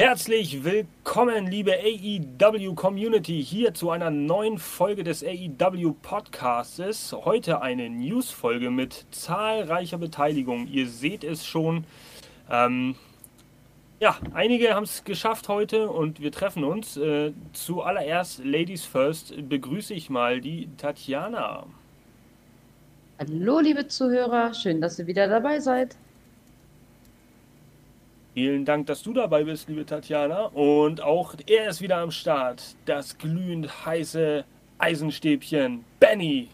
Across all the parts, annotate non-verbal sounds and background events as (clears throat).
Herzlich willkommen, liebe AEW Community, hier zu einer neuen Folge des AEW Podcasts. Heute eine News-Folge mit zahlreicher Beteiligung. Ihr seht es schon. Ähm, ja, einige haben es geschafft heute und wir treffen uns. Äh, zuallererst, Ladies First, begrüße ich mal die Tatjana. Hallo, liebe Zuhörer, schön, dass ihr wieder dabei seid. Vielen Dank, dass du dabei bist, liebe Tatjana. Und auch er ist wieder am Start. Das glühend heiße Eisenstäbchen, Benny.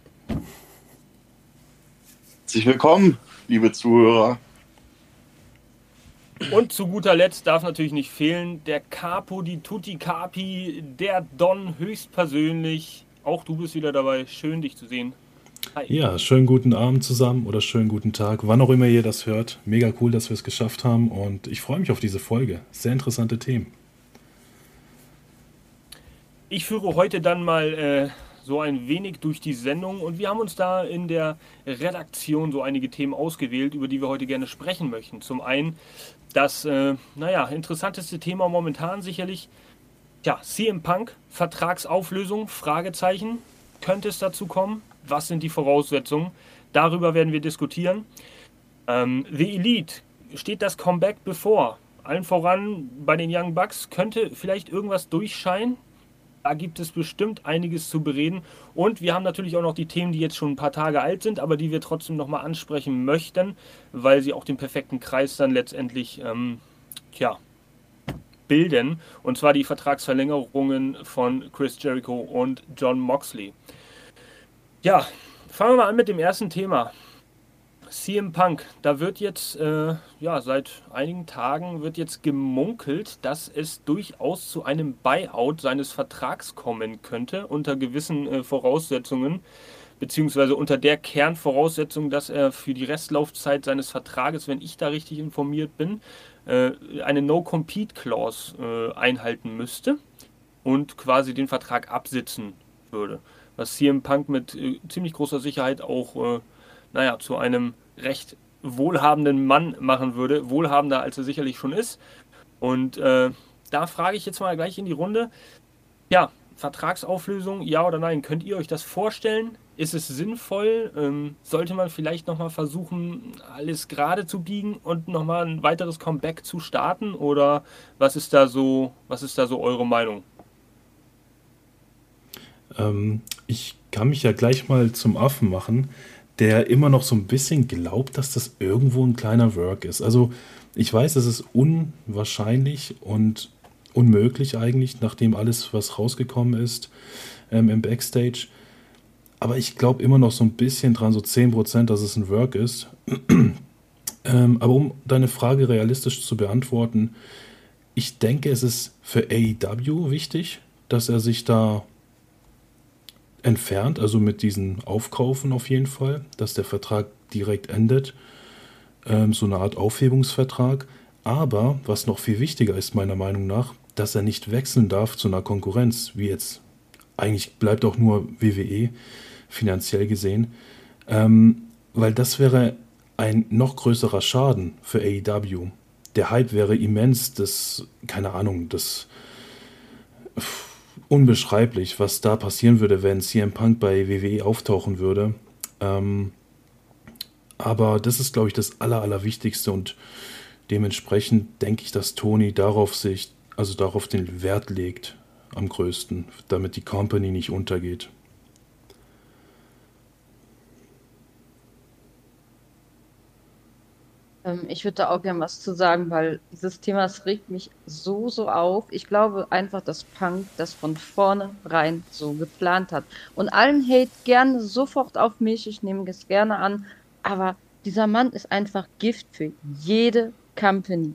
Herzlich willkommen, liebe Zuhörer. Und zu guter Letzt darf natürlich nicht fehlen der Capo di Tutti Capi, der Don höchstpersönlich. Auch du bist wieder dabei. Schön, dich zu sehen. Hi. Ja, schönen guten Abend zusammen oder schönen guten Tag, wann auch immer ihr das hört. Mega cool, dass wir es geschafft haben und ich freue mich auf diese Folge. Sehr interessante Themen. Ich führe heute dann mal äh, so ein wenig durch die Sendung und wir haben uns da in der Redaktion so einige Themen ausgewählt, über die wir heute gerne sprechen möchten. Zum einen das, äh, naja, interessanteste Thema momentan sicherlich, ja, CM Punk, Vertragsauflösung, Fragezeichen. Könnte es dazu kommen? Was sind die Voraussetzungen. Darüber werden wir diskutieren. Ähm, The Elite, steht das Comeback bevor? Allen voran bei den Young Bucks könnte vielleicht irgendwas durchscheinen. Da gibt es bestimmt einiges zu bereden. Und wir haben natürlich auch noch die Themen, die jetzt schon ein paar Tage alt sind, aber die wir trotzdem nochmal ansprechen möchten, weil sie auch den perfekten Kreis dann letztendlich ähm, tja, bilden. Und zwar die Vertragsverlängerungen von Chris Jericho und John Moxley. Ja, fangen wir mal an mit dem ersten Thema. CM Punk, da wird jetzt, äh, ja, seit einigen Tagen wird jetzt gemunkelt, dass es durchaus zu einem Buyout seines Vertrags kommen könnte, unter gewissen äh, Voraussetzungen, beziehungsweise unter der Kernvoraussetzung, dass er für die Restlaufzeit seines Vertrages, wenn ich da richtig informiert bin, äh, eine No-Compete-Clause äh, einhalten müsste und quasi den Vertrag absitzen würde was CM Punk mit äh, ziemlich großer Sicherheit auch, äh, naja, zu einem recht wohlhabenden Mann machen würde. Wohlhabender, als er sicherlich schon ist. Und äh, da frage ich jetzt mal gleich in die Runde. Ja, Vertragsauflösung, ja oder nein? Könnt ihr euch das vorstellen? Ist es sinnvoll? Ähm, sollte man vielleicht nochmal versuchen, alles gerade zu biegen und nochmal ein weiteres Comeback zu starten? Oder was ist da so, was ist da so eure Meinung? Ähm, ich kann mich ja gleich mal zum Affen machen, der immer noch so ein bisschen glaubt, dass das irgendwo ein kleiner Work ist. Also ich weiß, es ist unwahrscheinlich und unmöglich eigentlich, nachdem alles, was rausgekommen ist ähm, im Backstage. Aber ich glaube immer noch so ein bisschen dran, so 10%, dass es ein Work ist. (clears throat) ähm, aber um deine Frage realistisch zu beantworten, ich denke, es ist für AEW wichtig, dass er sich da entfernt, also mit diesen Aufkaufen auf jeden Fall, dass der Vertrag direkt endet, ähm, so eine Art Aufhebungsvertrag. Aber was noch viel wichtiger ist meiner Meinung nach, dass er nicht wechseln darf zu einer Konkurrenz, wie jetzt eigentlich bleibt auch nur WWE finanziell gesehen, ähm, weil das wäre ein noch größerer Schaden für AEW. Der Hype wäre immens, das, keine Ahnung, das unbeschreiblich, was da passieren würde, wenn CM Punk bei WWE auftauchen würde. Ähm, aber das ist, glaube ich, das Aller, Allerwichtigste und dementsprechend denke ich, dass Tony darauf sich, also darauf den Wert legt am größten, damit die Company nicht untergeht. Ich würde da auch gern was zu sagen, weil dieses Thema, das regt mich so, so auf. Ich glaube einfach, dass Punk das von vornherein so geplant hat. Und allen Hate gerne sofort auf mich, ich nehme es gerne an, aber dieser Mann ist einfach Gift für jede Company.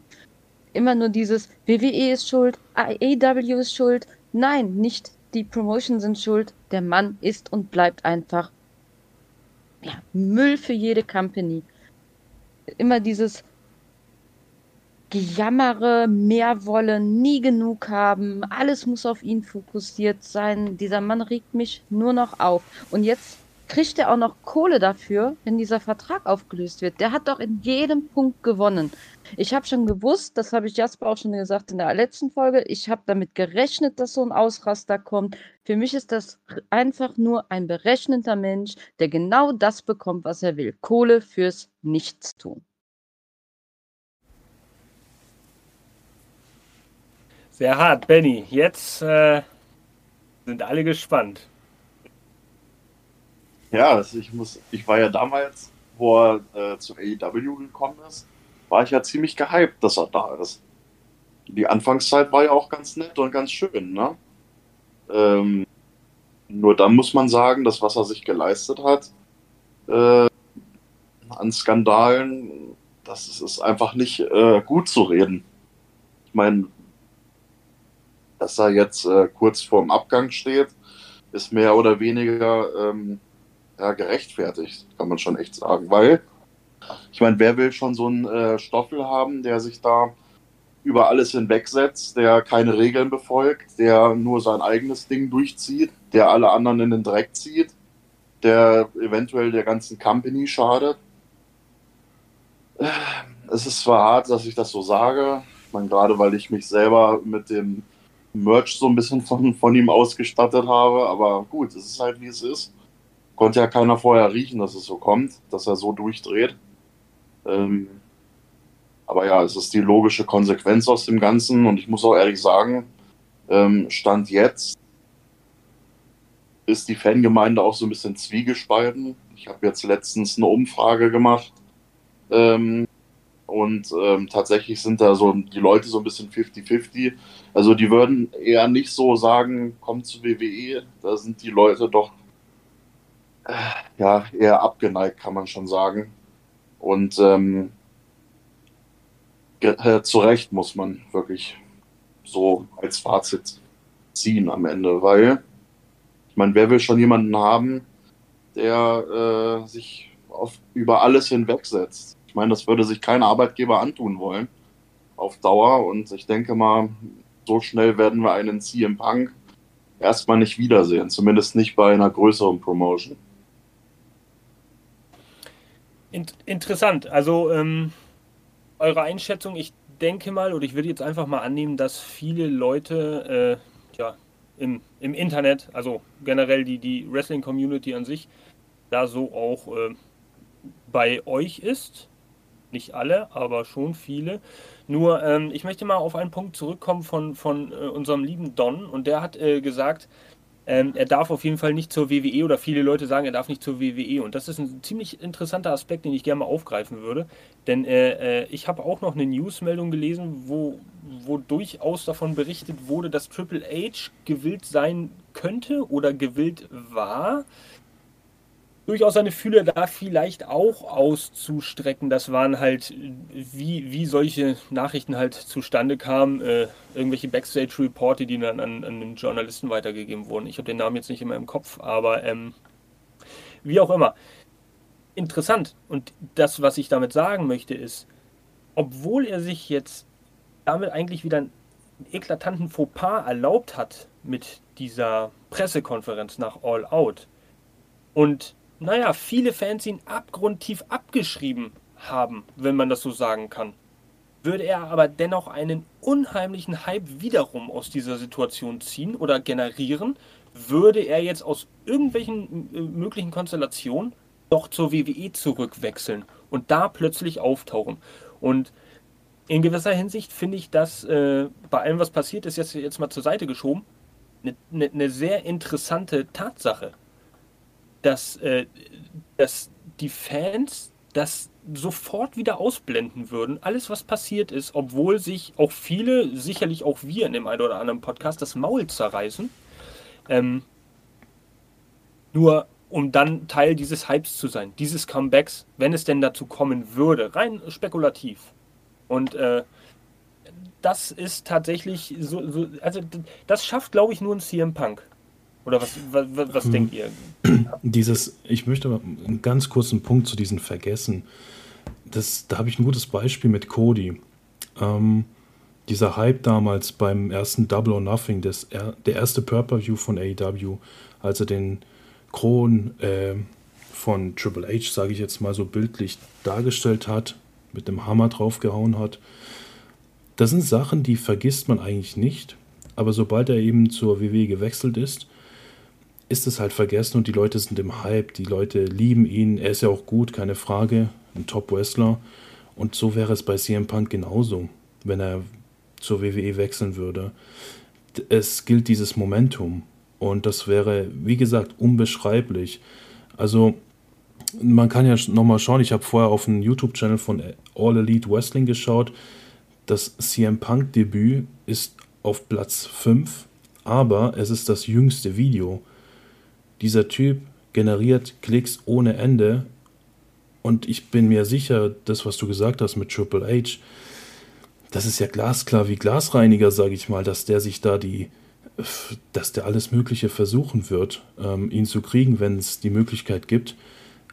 Immer nur dieses WWE ist schuld, AEW ist schuld. Nein, nicht die Promotion sind schuld. Der Mann ist und bleibt einfach ja, Müll für jede Company immer dieses Gejammere, mehr wollen, nie genug haben, alles muss auf ihn fokussiert sein. Dieser Mann regt mich nur noch auf. Und jetzt kriegt er auch noch Kohle dafür, wenn dieser Vertrag aufgelöst wird. Der hat doch in jedem Punkt gewonnen. Ich habe schon gewusst, das habe ich Jasper auch schon gesagt in der letzten Folge, ich habe damit gerechnet, dass so ein Ausraster kommt. Für mich ist das einfach nur ein berechnender Mensch, der genau das bekommt, was er will. Kohle fürs Nichtstun. Sehr hart, Benny. Jetzt äh, sind alle gespannt. Ja, also ich muss, ich war ja damals, wo er äh, zu AEW gekommen ist, war ich ja ziemlich gehypt, dass er da ist. Die Anfangszeit war ja auch ganz nett und ganz schön, ne? Ähm, nur dann muss man sagen, das, was er sich geleistet hat, äh, an Skandalen, das ist einfach nicht äh, gut zu reden. Ich meine, dass er jetzt äh, kurz vorm Abgang steht, ist mehr oder weniger ähm, ja, gerechtfertigt, kann man schon echt sagen. Weil, ich meine, wer will schon so einen äh, Stoffel haben, der sich da über alles hinwegsetzt, der keine Regeln befolgt, der nur sein eigenes Ding durchzieht, der alle anderen in den Dreck zieht, der eventuell der ganzen Company schadet. Es ist zwar hart, dass ich das so sage, ich meine, gerade weil ich mich selber mit dem Merch so ein bisschen von, von ihm ausgestattet habe, aber gut, es ist halt wie es ist. Konnte ja keiner vorher riechen, dass es so kommt, dass er so durchdreht. Ähm, aber ja, es ist die logische Konsequenz aus dem Ganzen und ich muss auch ehrlich sagen, ähm, Stand jetzt ist die Fangemeinde auch so ein bisschen zwiegespalten. Ich habe jetzt letztens eine Umfrage gemacht ähm, und ähm, tatsächlich sind da so die Leute so ein bisschen 50-50. Also die würden eher nicht so sagen, kommt zu WWE. Da sind die Leute doch ja, eher abgeneigt, kann man schon sagen. Und ähm, äh, zu Recht muss man wirklich so als Fazit ziehen am Ende, weil ich meine, wer will schon jemanden haben, der äh, sich auf, über alles hinwegsetzt? Ich meine, das würde sich kein Arbeitgeber antun wollen auf Dauer und ich denke mal, so schnell werden wir einen CM Punk erstmal nicht wiedersehen, zumindest nicht bei einer größeren Promotion. Interessant. Also ähm, eure Einschätzung, ich denke mal, oder ich würde jetzt einfach mal annehmen, dass viele Leute äh, ja, im, im Internet, also generell die, die Wrestling-Community an sich, da so auch äh, bei euch ist. Nicht alle, aber schon viele. Nur, ähm, ich möchte mal auf einen Punkt zurückkommen von, von äh, unserem lieben Don. Und der hat äh, gesagt, ähm, er darf auf jeden Fall nicht zur WWE oder viele Leute sagen, er darf nicht zur WWE. Und das ist ein ziemlich interessanter Aspekt, den ich gerne mal aufgreifen würde. Denn äh, äh, ich habe auch noch eine Newsmeldung gelesen, wo, wo durchaus davon berichtet wurde, dass Triple H gewillt sein könnte oder gewillt war, durchaus seine Fühler da vielleicht auch auszustrecken. Das waren halt, wie, wie solche Nachrichten halt zustande kamen, äh, irgendwelche Backstage-Reporte, die dann an, an den Journalisten weitergegeben wurden. Ich habe den Namen jetzt nicht immer im Kopf, aber ähm, wie auch immer. Interessant. Und das, was ich damit sagen möchte, ist, obwohl er sich jetzt damit eigentlich wieder einen eklatanten Fauxpas erlaubt hat mit dieser Pressekonferenz nach All Out und naja, viele Fans ihn abgrundtief abgeschrieben haben, wenn man das so sagen kann. Würde er aber dennoch einen unheimlichen Hype wiederum aus dieser Situation ziehen oder generieren, würde er jetzt aus irgendwelchen äh, möglichen Konstellationen doch zur WWE zurückwechseln und da plötzlich auftauchen. Und in gewisser Hinsicht finde ich das äh, bei allem, was passiert ist, jetzt, jetzt mal zur Seite geschoben, eine ne, ne sehr interessante Tatsache dass, äh, dass die Fans das sofort wieder ausblenden würden, alles was passiert ist, obwohl sich auch viele, sicherlich auch wir in dem einen oder anderen Podcast, das Maul zerreißen. Ähm, nur um dann Teil dieses Hypes zu sein, dieses Comebacks, wenn es denn dazu kommen würde, rein spekulativ. Und äh, das ist tatsächlich so, so, also das schafft, glaube ich, nur ein CM Punk. Oder was, was, was hm. denkt ihr? (clears throat) Dieses, ich möchte mal einen ganz kurzen Punkt zu diesen Vergessen. Das, da habe ich ein gutes Beispiel mit Cody. Ähm, dieser Hype damals beim ersten Double or Nothing, das, der erste Purple View von AEW, als er den Kron, äh, von Triple H, sage ich jetzt mal so bildlich dargestellt hat, mit dem Hammer draufgehauen hat. Das sind Sachen, die vergisst man eigentlich nicht, aber sobald er eben zur WWE gewechselt ist, ist es halt vergessen und die Leute sind im Hype, die Leute lieben ihn, er ist ja auch gut, keine Frage, ein Top-Wrestler und so wäre es bei CM Punk genauso, wenn er zur WWE wechseln würde. Es gilt dieses Momentum und das wäre, wie gesagt, unbeschreiblich. Also man kann ja nochmal schauen, ich habe vorher auf einen YouTube-Channel von All Elite Wrestling geschaut. Das CM Punk-Debüt ist auf Platz 5, aber es ist das jüngste Video. Dieser Typ generiert Klicks ohne Ende und ich bin mir sicher, das, was du gesagt hast mit Triple H, das ist ja glasklar wie Glasreiniger, sage ich mal, dass der sich da die, dass der alles Mögliche versuchen wird, ähm, ihn zu kriegen, wenn es die Möglichkeit gibt.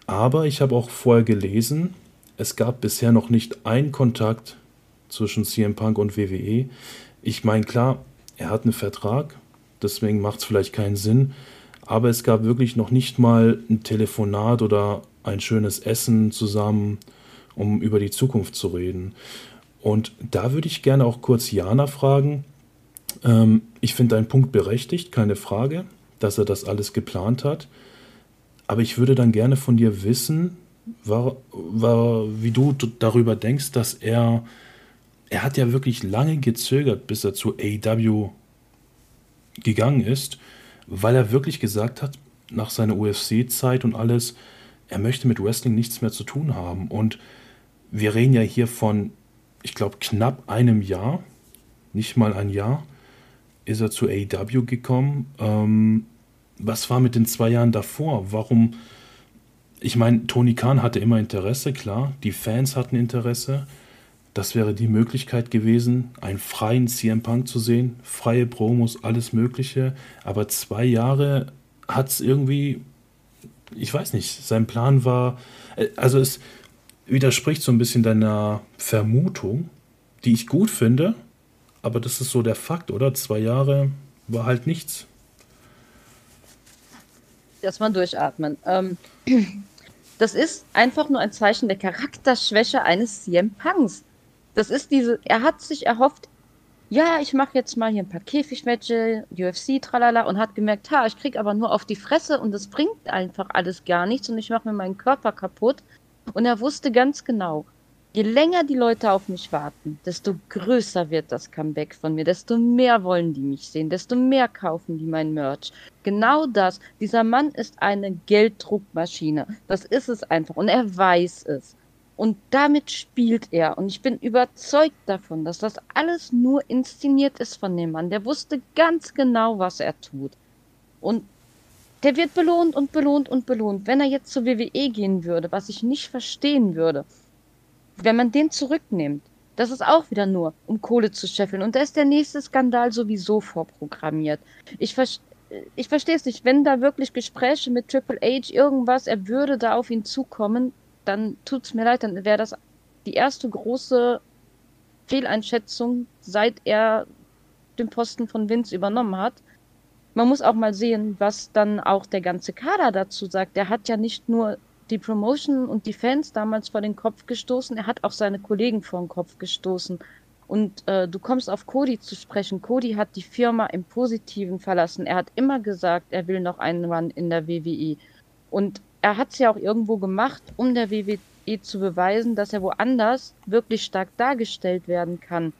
Aber ich habe auch vorher gelesen, es gab bisher noch nicht einen Kontakt zwischen CM Punk und WWE. Ich meine, klar, er hat einen Vertrag, deswegen macht es vielleicht keinen Sinn, aber es gab wirklich noch nicht mal ein Telefonat oder ein schönes Essen zusammen, um über die Zukunft zu reden. Und da würde ich gerne auch kurz Jana fragen. Ähm, ich finde deinen Punkt berechtigt, keine Frage, dass er das alles geplant hat. Aber ich würde dann gerne von dir wissen, war, war, wie du darüber denkst, dass er, er hat ja wirklich lange gezögert, bis er zu AW gegangen ist, weil er wirklich gesagt hat, nach seiner UFC-Zeit und alles, er möchte mit Wrestling nichts mehr zu tun haben. Und wir reden ja hier von, ich glaube, knapp einem Jahr, nicht mal ein Jahr, ist er zu AEW gekommen. Ähm, was war mit den zwei Jahren davor? Warum? Ich meine, Tony Khan hatte immer Interesse, klar. Die Fans hatten Interesse. Das wäre die Möglichkeit gewesen, einen freien CM Punk zu sehen, freie Promos, alles Mögliche. Aber zwei Jahre hat es irgendwie ich weiß nicht, sein Plan war, äh, also es widerspricht so ein bisschen deiner Vermutung, die ich gut finde, aber das ist so der Fakt, oder? Zwei Jahre war halt nichts. Erstmal durchatmen. Ähm, (clears throat) das ist einfach nur ein Zeichen der Charakterschwäche eines CM Punks. Das ist diese, er hat sich erhofft, ja, ich mache jetzt mal hier ein paar Käfigmatches, UFC, tralala, und hat gemerkt, ha, ich krieg aber nur auf die Fresse und das bringt einfach alles gar nichts und ich mache mir meinen Körper kaputt. Und er wusste ganz genau, je länger die Leute auf mich warten, desto größer wird das Comeback von mir, desto mehr wollen die mich sehen, desto mehr kaufen die mein Merch. Genau das. Dieser Mann ist eine Gelddruckmaschine. Das ist es einfach und er weiß es. Und damit spielt er. Und ich bin überzeugt davon, dass das alles nur inszeniert ist von dem Mann. Der wusste ganz genau, was er tut. Und der wird belohnt und belohnt und belohnt. Wenn er jetzt zur WWE gehen würde, was ich nicht verstehen würde, wenn man den zurücknimmt, das ist auch wieder nur, um Kohle zu scheffeln. Und da ist der nächste Skandal sowieso vorprogrammiert. Ich, ver ich verstehe es nicht. Wenn da wirklich Gespräche mit Triple H, irgendwas, er würde da auf ihn zukommen, dann tut es mir leid, dann wäre das die erste große Fehleinschätzung, seit er den Posten von Vince übernommen hat. Man muss auch mal sehen, was dann auch der ganze Kader dazu sagt. Der hat ja nicht nur die Promotion und die Fans damals vor den Kopf gestoßen, er hat auch seine Kollegen vor den Kopf gestoßen. Und äh, du kommst auf Cody zu sprechen. Cody hat die Firma im Positiven verlassen. Er hat immer gesagt, er will noch einen Run in der WWE. Und er hat es ja auch irgendwo gemacht, um der WWE zu beweisen, dass er woanders wirklich stark dargestellt werden kann.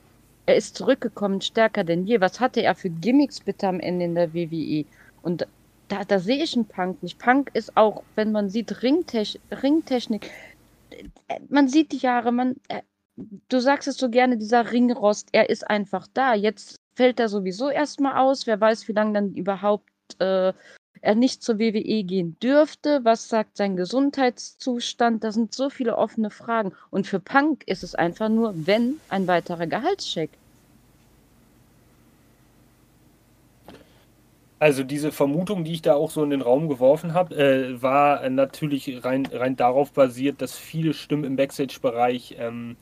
Er ist zurückgekommen, stärker denn je. Was hatte er für Gimmicks bitte am Ende in der WWE? Und da, da sehe ich einen Punk nicht. Punk ist auch, wenn man sieht, Ringtech Ringtechnik. Man sieht die Jahre, man, äh, du sagst es so gerne, dieser Ringrost, er ist einfach da. Jetzt fällt er sowieso erstmal aus. Wer weiß, wie lange dann überhaupt äh, er nicht zur WWE gehen dürfte. Was sagt sein Gesundheitszustand? Da sind so viele offene Fragen. Und für Punk ist es einfach nur, wenn, ein weiterer Gehaltscheck. Also diese Vermutung, die ich da auch so in den Raum geworfen habe, äh, war natürlich rein, rein darauf basiert, dass viele Stimmen im Backstage-Bereich ähm,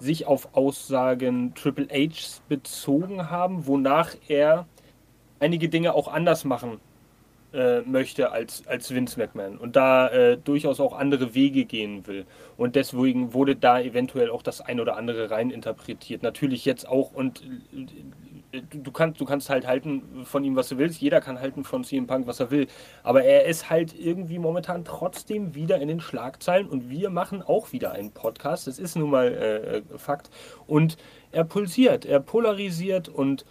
sich auf Aussagen Triple Hs bezogen haben, wonach er einige Dinge auch anders machen äh, möchte als, als Vince McMahon und da äh, durchaus auch andere Wege gehen will. Und deswegen wurde da eventuell auch das ein oder andere rein interpretiert. Natürlich jetzt auch und äh, du, kannst, du kannst halt halten von ihm, was du willst. Jeder kann halten von CM Punk, was er will. Aber er ist halt irgendwie momentan trotzdem wieder in den Schlagzeilen und wir machen auch wieder einen Podcast. Das ist nun mal äh, äh Fakt. Und er pulsiert, er polarisiert und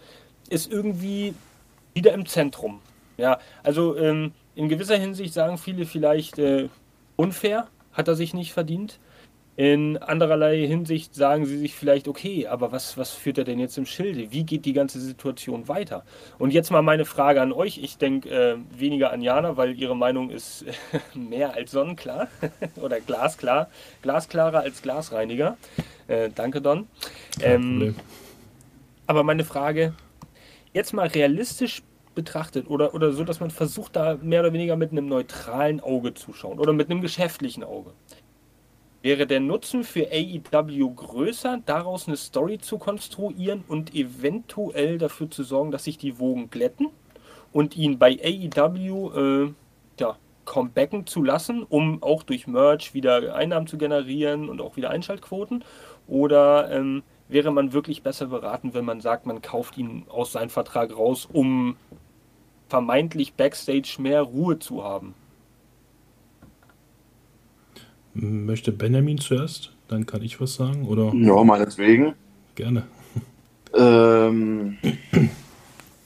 ist irgendwie wieder im Zentrum. Ja, also ähm, in gewisser Hinsicht sagen viele vielleicht äh, unfair, hat er sich nicht verdient. In andererlei Hinsicht sagen sie sich vielleicht, okay, aber was, was führt er denn jetzt im Schilde? Wie geht die ganze Situation weiter? Und jetzt mal meine Frage an euch. Ich denke äh, weniger an Jana, weil ihre Meinung ist (laughs) mehr als sonnenklar (laughs) oder glasklar. Glasklarer als Glasreiniger. Äh, danke, Don. Ähm, aber meine Frage, jetzt mal realistisch betrachtet oder, oder so, dass man versucht, da mehr oder weniger mit einem neutralen Auge zu schauen oder mit einem geschäftlichen Auge. Wäre der Nutzen für AEW größer, daraus eine Story zu konstruieren und eventuell dafür zu sorgen, dass sich die Wogen glätten und ihn bei AEW äh, ja, comebacken zu lassen, um auch durch Merch wieder Einnahmen zu generieren und auch wieder Einschaltquoten? Oder ähm, wäre man wirklich besser beraten, wenn man sagt, man kauft ihn aus seinem Vertrag raus, um vermeintlich backstage mehr Ruhe zu haben? Möchte Benjamin zuerst? Dann kann ich was sagen, oder? Ja, meinetwegen. Gerne. Ähm,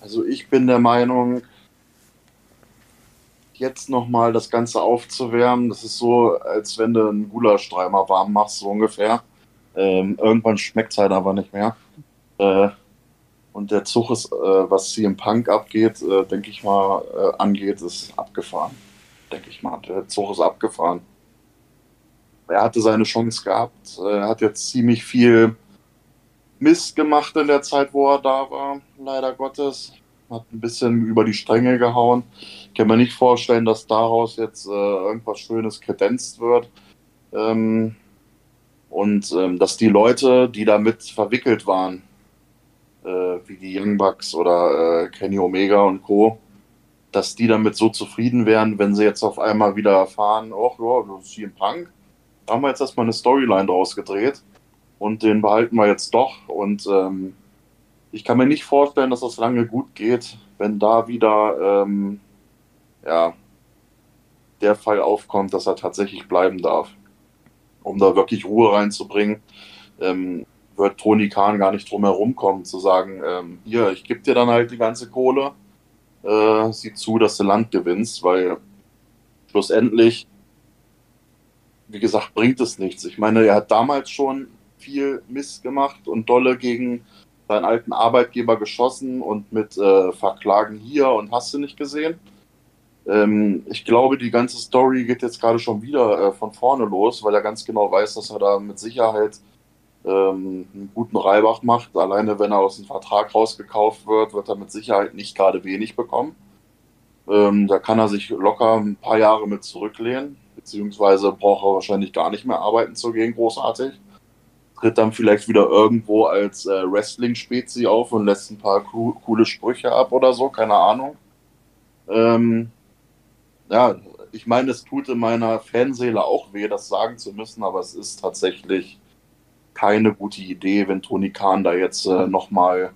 also ich bin der Meinung, jetzt nochmal das Ganze aufzuwärmen, das ist so, als wenn du einen Gulaschstreimer warm machst, so ungefähr. Ähm, irgendwann schmeckt es halt aber nicht mehr. Äh, und der Zug ist, äh, was im Punk abgeht, äh, denke ich mal, äh, angeht, ist abgefahren. Denke ich mal. Der Zug ist abgefahren. Er hatte seine Chance gehabt. Er hat jetzt ziemlich viel Mist gemacht in der Zeit, wo er da war, leider Gottes. Hat ein bisschen über die Stränge gehauen. Ich kann mir nicht vorstellen, dass daraus jetzt äh, irgendwas Schönes kredenzt wird. Ähm, und ähm, dass die Leute, die damit verwickelt waren, äh, wie die Young Bucks oder äh, Kenny Omega und Co., dass die damit so zufrieden wären, wenn sie jetzt auf einmal wieder erfahren, oh ja, das ist hier ein Punk. Da haben wir jetzt erstmal eine Storyline draus gedreht und den behalten wir jetzt doch. Und ähm, ich kann mir nicht vorstellen, dass das lange gut geht, wenn da wieder ähm, ja, der Fall aufkommt, dass er tatsächlich bleiben darf. Um da wirklich Ruhe reinzubringen. Ähm, wird Toni Kahn gar nicht drum herum kommen, zu sagen, ähm, hier, ich gebe dir dann halt die ganze Kohle, äh, sieh zu, dass du Land gewinnst, weil schlussendlich, wie gesagt, bringt es nichts. Ich meine, er hat damals schon viel Mist gemacht und dolle gegen seinen alten Arbeitgeber geschossen und mit äh, Verklagen hier und hast du nicht gesehen. Ähm, ich glaube, die ganze Story geht jetzt gerade schon wieder äh, von vorne los, weil er ganz genau weiß, dass er da mit Sicherheit ähm, einen guten Reibach macht. Alleine wenn er aus dem Vertrag rausgekauft wird, wird er mit Sicherheit nicht gerade wenig bekommen. Ähm, da kann er sich locker ein paar Jahre mit zurücklehnen, beziehungsweise braucht er wahrscheinlich gar nicht mehr arbeiten zu gehen, großartig. Tritt dann vielleicht wieder irgendwo als äh, Wrestling-Spezi auf und lässt ein paar co coole Sprüche ab oder so, keine Ahnung. Ähm, ja, ich meine, es tut in meiner Fanseele auch weh, das sagen zu müssen, aber es ist tatsächlich keine gute Idee, wenn Toni Kahn da jetzt äh, nochmal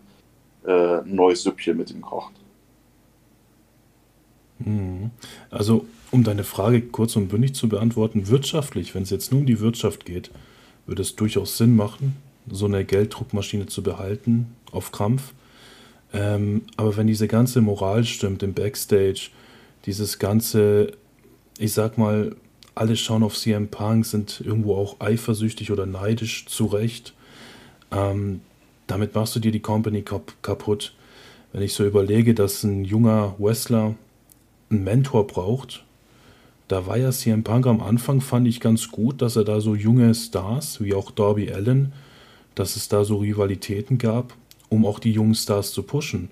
äh, ein neues Süppchen mit ihm kocht. Mhm. Also, um deine Frage kurz und bündig zu beantworten, wirtschaftlich, wenn es jetzt nur um die Wirtschaft geht, würde es durchaus Sinn machen, so eine Gelddruckmaschine zu behalten, auf Krampf. Ähm, aber wenn diese ganze Moral stimmt im Backstage, dieses ganze, ich sag mal, alle schauen auf CM Punk, sind irgendwo auch eifersüchtig oder neidisch, zu Recht. Ähm, damit machst du dir die Company kap kaputt. Wenn ich so überlege, dass ein junger Wrestler einen Mentor braucht, da war ja CM Punk am Anfang, fand ich ganz gut, dass er da so junge Stars, wie auch Darby Allen, dass es da so Rivalitäten gab, um auch die jungen Stars zu pushen.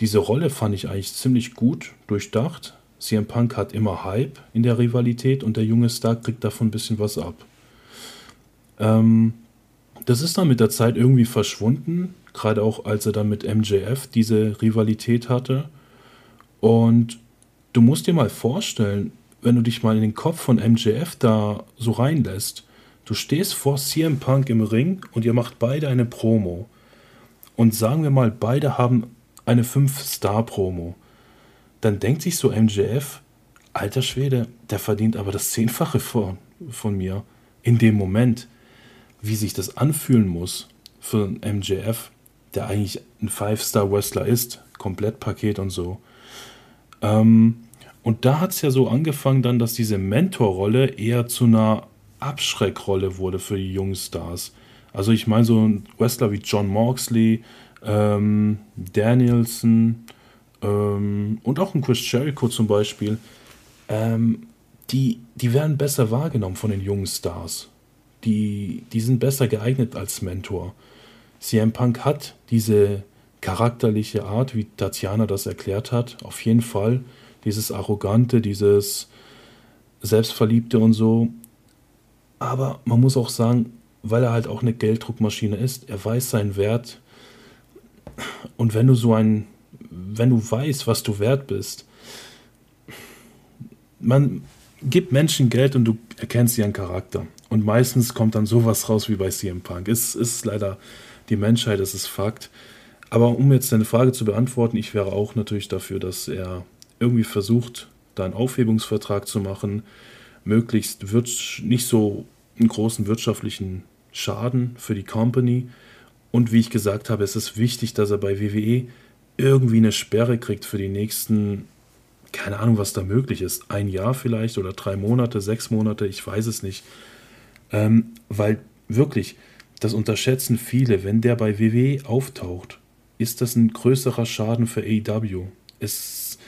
Diese Rolle fand ich eigentlich ziemlich gut durchdacht. CM Punk hat immer Hype in der Rivalität und der junge Star kriegt davon ein bisschen was ab. Ähm, das ist dann mit der Zeit irgendwie verschwunden, gerade auch als er dann mit MJF diese Rivalität hatte. Und du musst dir mal vorstellen, wenn du dich mal in den Kopf von MJF da so reinlässt, du stehst vor CM Punk im Ring und ihr macht beide eine Promo. Und sagen wir mal, beide haben eine 5-Star-Promo. Dann denkt sich so MJF, alter Schwede, der verdient aber das Zehnfache von, von mir. In dem Moment, wie sich das anfühlen muss für einen MJF, der eigentlich ein Five-Star-Wrestler ist, Komplettpaket und so. Ähm, und da hat es ja so angefangen dann, dass diese Mentorrolle eher zu einer Abschreckrolle wurde für die jungen Stars. Also ich meine so ein Wrestler wie John Moxley, ähm, Danielson ähm, und auch ein Chris Jericho zum Beispiel, ähm, die, die werden besser wahrgenommen von den jungen Stars. Die, die sind besser geeignet als Mentor. CM Punk hat diese charakterliche Art, wie Tatjana das erklärt hat, auf jeden Fall. Dieses Arrogante, dieses Selbstverliebte und so. Aber man muss auch sagen, weil er halt auch eine Gelddruckmaschine ist, er weiß seinen Wert. Und wenn du so ein, wenn du weißt, was du wert bist, man gibt Menschen Geld und du erkennst ihren Charakter. Und meistens kommt dann sowas raus wie bei CM Punk. Es ist leider die Menschheit, es ist Fakt. Aber um jetzt deine Frage zu beantworten, ich wäre auch natürlich dafür, dass er irgendwie versucht, da einen Aufhebungsvertrag zu machen, möglichst nicht so einen großen wirtschaftlichen Schaden für die Company. Und wie ich gesagt habe, es ist wichtig, dass er bei WWE irgendwie eine Sperre kriegt für die nächsten, keine Ahnung, was da möglich ist. Ein Jahr vielleicht oder drei Monate, sechs Monate, ich weiß es nicht. Ähm, weil wirklich, das unterschätzen viele, wenn der bei WWE auftaucht, ist das ein größerer Schaden für AEW. Es,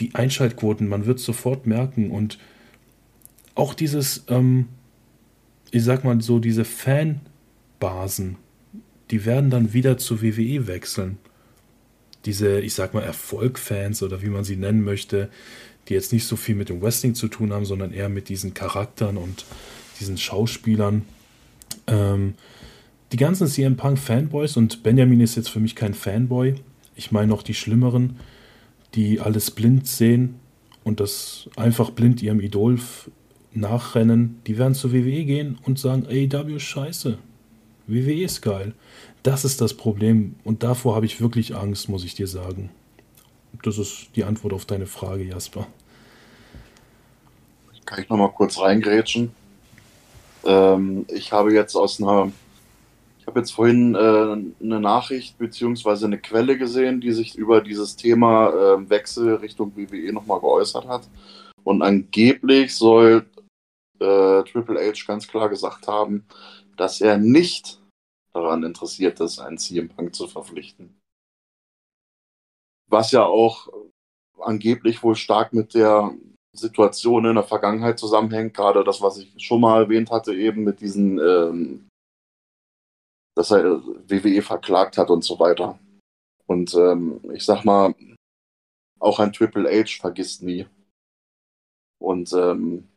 die Einschaltquoten, man wird sofort merken und auch dieses, ähm, ich sag mal so, diese Fanbasen, die werden dann wieder zu WWE wechseln. Diese, ich sag mal, Erfolgfans oder wie man sie nennen möchte, die jetzt nicht so viel mit dem Wrestling zu tun haben, sondern eher mit diesen Charaktern und diesen Schauspielern. Ähm, die ganzen CM Punk Fanboys und Benjamin ist jetzt für mich kein Fanboy. Ich meine noch die schlimmeren, die alles blind sehen und das einfach blind ihrem Idol nachrennen, die werden zur WWE gehen und sagen, AEW ist scheiße. WWE ist geil. Das ist das Problem und davor habe ich wirklich Angst, muss ich dir sagen. Das ist die Antwort auf deine Frage, Jasper. Kann ich nochmal kurz reingrätschen? Ähm, ich habe jetzt aus einer, ich habe jetzt vorhin äh, eine Nachricht bzw. eine Quelle gesehen, die sich über dieses Thema äh, Wechsel Richtung WWE nochmal geäußert hat. Und angeblich soll äh, Triple H ganz klar gesagt haben, dass er nicht daran interessiert ist, einen CM Punk zu verpflichten. Was ja auch angeblich wohl stark mit der Situation in der Vergangenheit zusammenhängt, gerade das, was ich schon mal erwähnt hatte, eben mit diesen, ähm, dass er WWE verklagt hat und so weiter. Und ähm, ich sag mal, auch ein Triple H vergisst nie. Und ähm,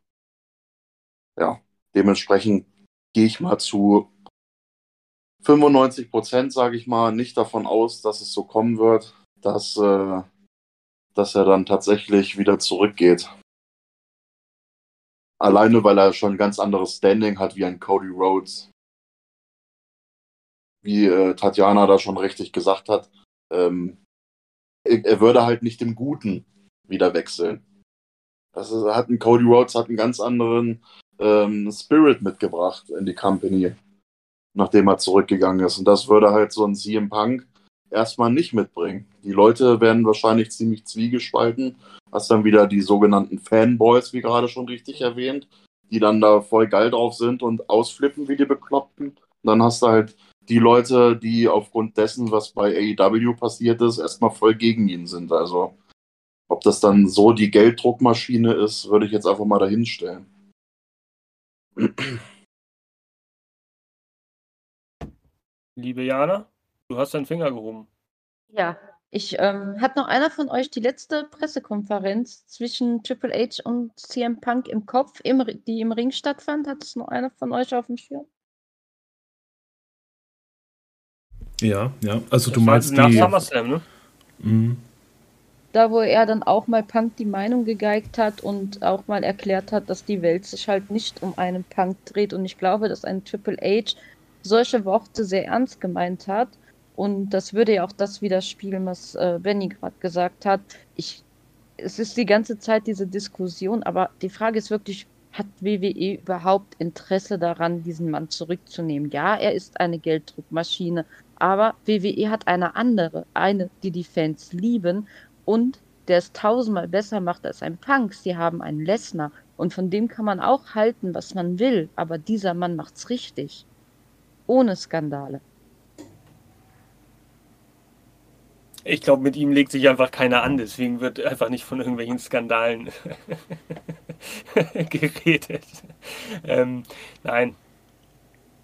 ja, dementsprechend gehe ich mal zu 95 Prozent, sage ich mal, nicht davon aus, dass es so kommen wird, dass, äh, dass er dann tatsächlich wieder zurückgeht. Alleine, weil er schon ein ganz anderes Standing hat wie ein Cody Rhodes. Wie äh, Tatjana da schon richtig gesagt hat, ähm, er würde halt nicht im Guten wieder wechseln. Das ist, hat ein Cody Rhodes hat einen ganz anderen ähm, Spirit mitgebracht in die Company, nachdem er zurückgegangen ist. Und das würde halt so ein CM Punk erstmal nicht mitbringen. Die Leute werden wahrscheinlich ziemlich zwiegespalten. Hast dann wieder die sogenannten Fanboys, wie gerade schon richtig erwähnt, die dann da voll geil drauf sind und ausflippen wie die Bekloppten. Und dann hast du halt die Leute, die aufgrund dessen, was bei AEW passiert ist, erstmal voll gegen ihn sind. Also, ob das dann so die Gelddruckmaschine ist, würde ich jetzt einfach mal dahinstellen. Liebe Jana, du hast deinen Finger gehoben. Ja, ich ähm, hat noch einer von euch die letzte Pressekonferenz zwischen Triple H und CM Punk im Kopf, im, die im Ring stattfand? Hat es noch einer von euch auf dem Schirm? Ja, ja. Also Das du meinst nach die. SummerSlam, ne? Mhm. Da wo er dann auch mal Punk die Meinung gegeigt hat und auch mal erklärt hat, dass die Welt sich halt nicht um einen Punk dreht. Und ich glaube, dass ein Triple H solche Worte sehr ernst gemeint hat. Und das würde ja auch das widerspiegeln, was äh, Benny gerade gesagt hat. Ich, es ist die ganze Zeit diese Diskussion, aber die Frage ist wirklich, hat WWE überhaupt Interesse daran, diesen Mann zurückzunehmen? Ja, er ist eine Gelddruckmaschine, aber WWE hat eine andere, eine, die die Fans lieben und der es tausendmal besser macht als ein Punk. Sie haben einen Lesnar und von dem kann man auch halten, was man will, aber dieser Mann macht's richtig. Ohne Skandale. Ich glaube, mit ihm legt sich einfach keiner an, deswegen wird einfach nicht von irgendwelchen Skandalen (laughs) geredet. Ähm, nein,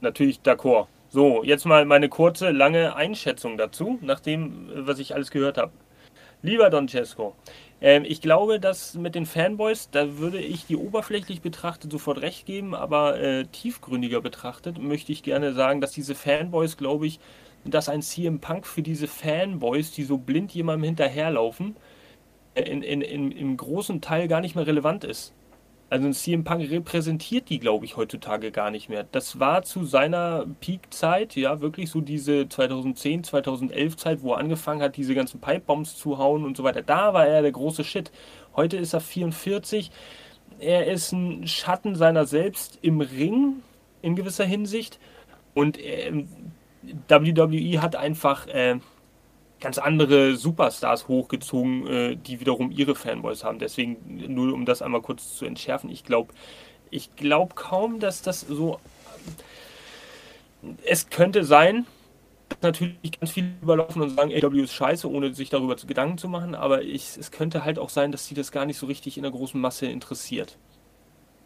natürlich d'accord. So, jetzt mal meine kurze, lange Einschätzung dazu, nach dem, was ich alles gehört habe. Lieber Don Cesco, ähm, ich glaube, dass mit den Fanboys, da würde ich die oberflächlich betrachtet sofort recht geben, aber äh, tiefgründiger betrachtet möchte ich gerne sagen, dass diese Fanboys, glaube ich, dass ein CM Punk für diese Fanboys, die so blind jemandem hinterherlaufen, äh, in, in, in, im großen Teil gar nicht mehr relevant ist. Also ein CM Punk repräsentiert die, glaube ich, heutzutage gar nicht mehr. Das war zu seiner Peak-Zeit, ja, wirklich so diese 2010, 2011 Zeit, wo er angefangen hat, diese ganzen Pipebombs zu hauen und so weiter. Da war er der große Shit. Heute ist er 44. Er ist ein Schatten seiner selbst im Ring in gewisser Hinsicht. Und äh, WWE hat einfach äh, ganz andere Superstars hochgezogen, äh, die wiederum ihre Fanboys haben. Deswegen, nur um das einmal kurz zu entschärfen, ich glaube ich glaub kaum, dass das so. Es könnte sein, dass natürlich ganz viele überlaufen und sagen, AW ist scheiße, ohne sich darüber Gedanken zu machen, aber ich, es könnte halt auch sein, dass sie das gar nicht so richtig in der großen Masse interessiert.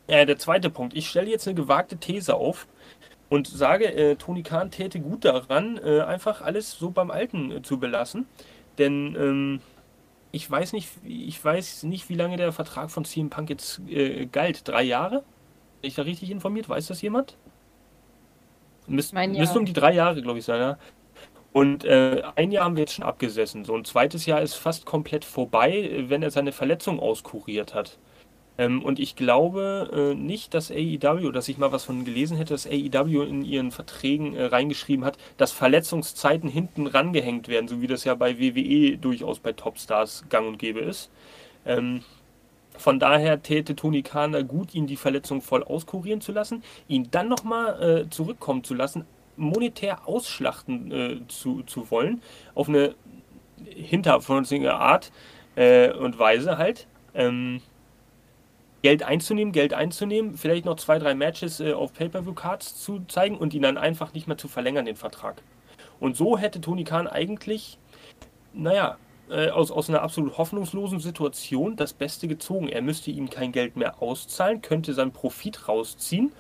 Äh, der zweite Punkt, ich stelle jetzt eine gewagte These auf und sage, äh, Tony Khan täte gut daran, äh, einfach alles so beim Alten äh, zu belassen. Denn ähm, ich weiß nicht, ich weiß nicht, wie lange der Vertrag von CM Punk jetzt äh, galt. Drei Jahre? Bin ich da richtig informiert? Weiß das jemand? Müs müsste um die drei Jahre, glaube ich, sein, ja. Und äh, ein Jahr haben wir jetzt schon abgesessen. So ein zweites Jahr ist fast komplett vorbei, wenn er seine Verletzung auskuriert hat. Ähm, und ich glaube äh, nicht, dass AEW, dass ich mal was von gelesen hätte, dass AEW in ihren Verträgen äh, reingeschrieben hat, dass Verletzungszeiten hinten rangehängt werden, so wie das ja bei WWE durchaus bei Topstars gang und gäbe ist. Ähm, von daher täte Tony Khan da gut, ihn die Verletzung voll auskurieren zu lassen, ihn dann nochmal äh, zurückkommen zu lassen, monetär ausschlachten äh, zu, zu wollen, auf eine hinterfotzige Art äh, und Weise halt. Ähm, Geld einzunehmen, Geld einzunehmen, vielleicht noch zwei, drei Matches äh, auf Pay-Per-View-Cards zu zeigen und ihn dann einfach nicht mehr zu verlängern, den Vertrag. Und so hätte Tony Khan eigentlich, naja, äh, aus, aus einer absolut hoffnungslosen Situation das Beste gezogen. Er müsste ihm kein Geld mehr auszahlen, könnte seinen Profit rausziehen.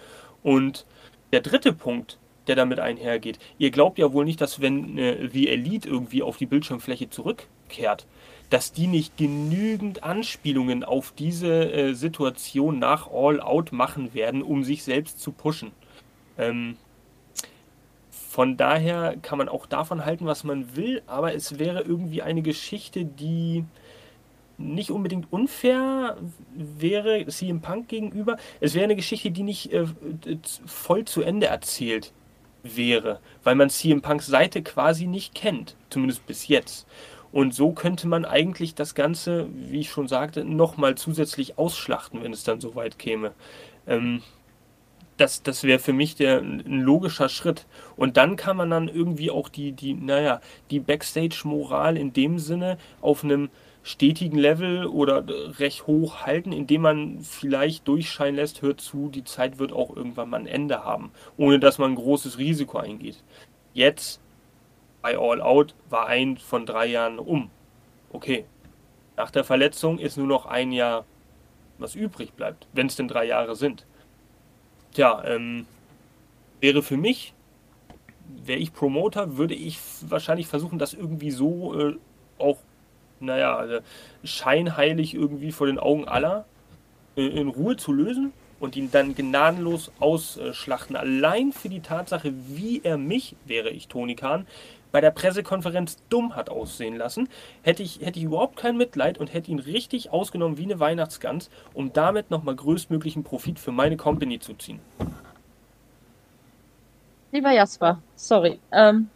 Und der dritte Punkt, der damit einhergeht, ihr glaubt ja wohl nicht, dass wenn äh, The Elite irgendwie auf die Bildschirmfläche zurückkehrt, dass die nicht genügend Anspielungen auf diese äh, Situation nach All Out machen werden, um sich selbst zu pushen. Ähm, von daher kann man auch davon halten, was man will, aber es wäre irgendwie eine Geschichte, die nicht unbedingt unfair wäre CM Punk gegenüber. Es wäre eine Geschichte, die nicht äh, voll zu Ende erzählt wäre, weil man CM Punks Seite quasi nicht kennt, zumindest bis jetzt. Und so könnte man eigentlich das Ganze, wie ich schon sagte, nochmal zusätzlich ausschlachten, wenn es dann so weit käme. Ähm, das, das wäre für mich der, ein logischer Schritt. Und dann kann man dann irgendwie auch die, die, naja, die Backstage-Moral in dem Sinne auf einem stetigen Level oder recht hoch halten, indem man vielleicht durchscheinen lässt, hört zu, die Zeit wird auch irgendwann mal ein Ende haben, ohne dass man ein großes Risiko eingeht. Jetzt bei All Out war ein von drei Jahren um. Okay. Nach der Verletzung ist nur noch ein Jahr, was übrig bleibt, wenn es denn drei Jahre sind. Tja, ähm, wäre für mich, wäre ich Promoter, würde ich wahrscheinlich versuchen, das irgendwie so äh, auch, naja, also scheinheilig irgendwie vor den Augen aller äh, in Ruhe zu lösen und ihn dann gnadenlos ausschlachten. Allein für die Tatsache, wie er mich, wäre ich Toni Kahn, bei der Pressekonferenz dumm hat aussehen lassen, hätte ich, hätte ich überhaupt kein Mitleid und hätte ihn richtig ausgenommen wie eine Weihnachtsgans, um damit nochmal größtmöglichen Profit für meine Company zu ziehen. Lieber Jasper, sorry. Ähm,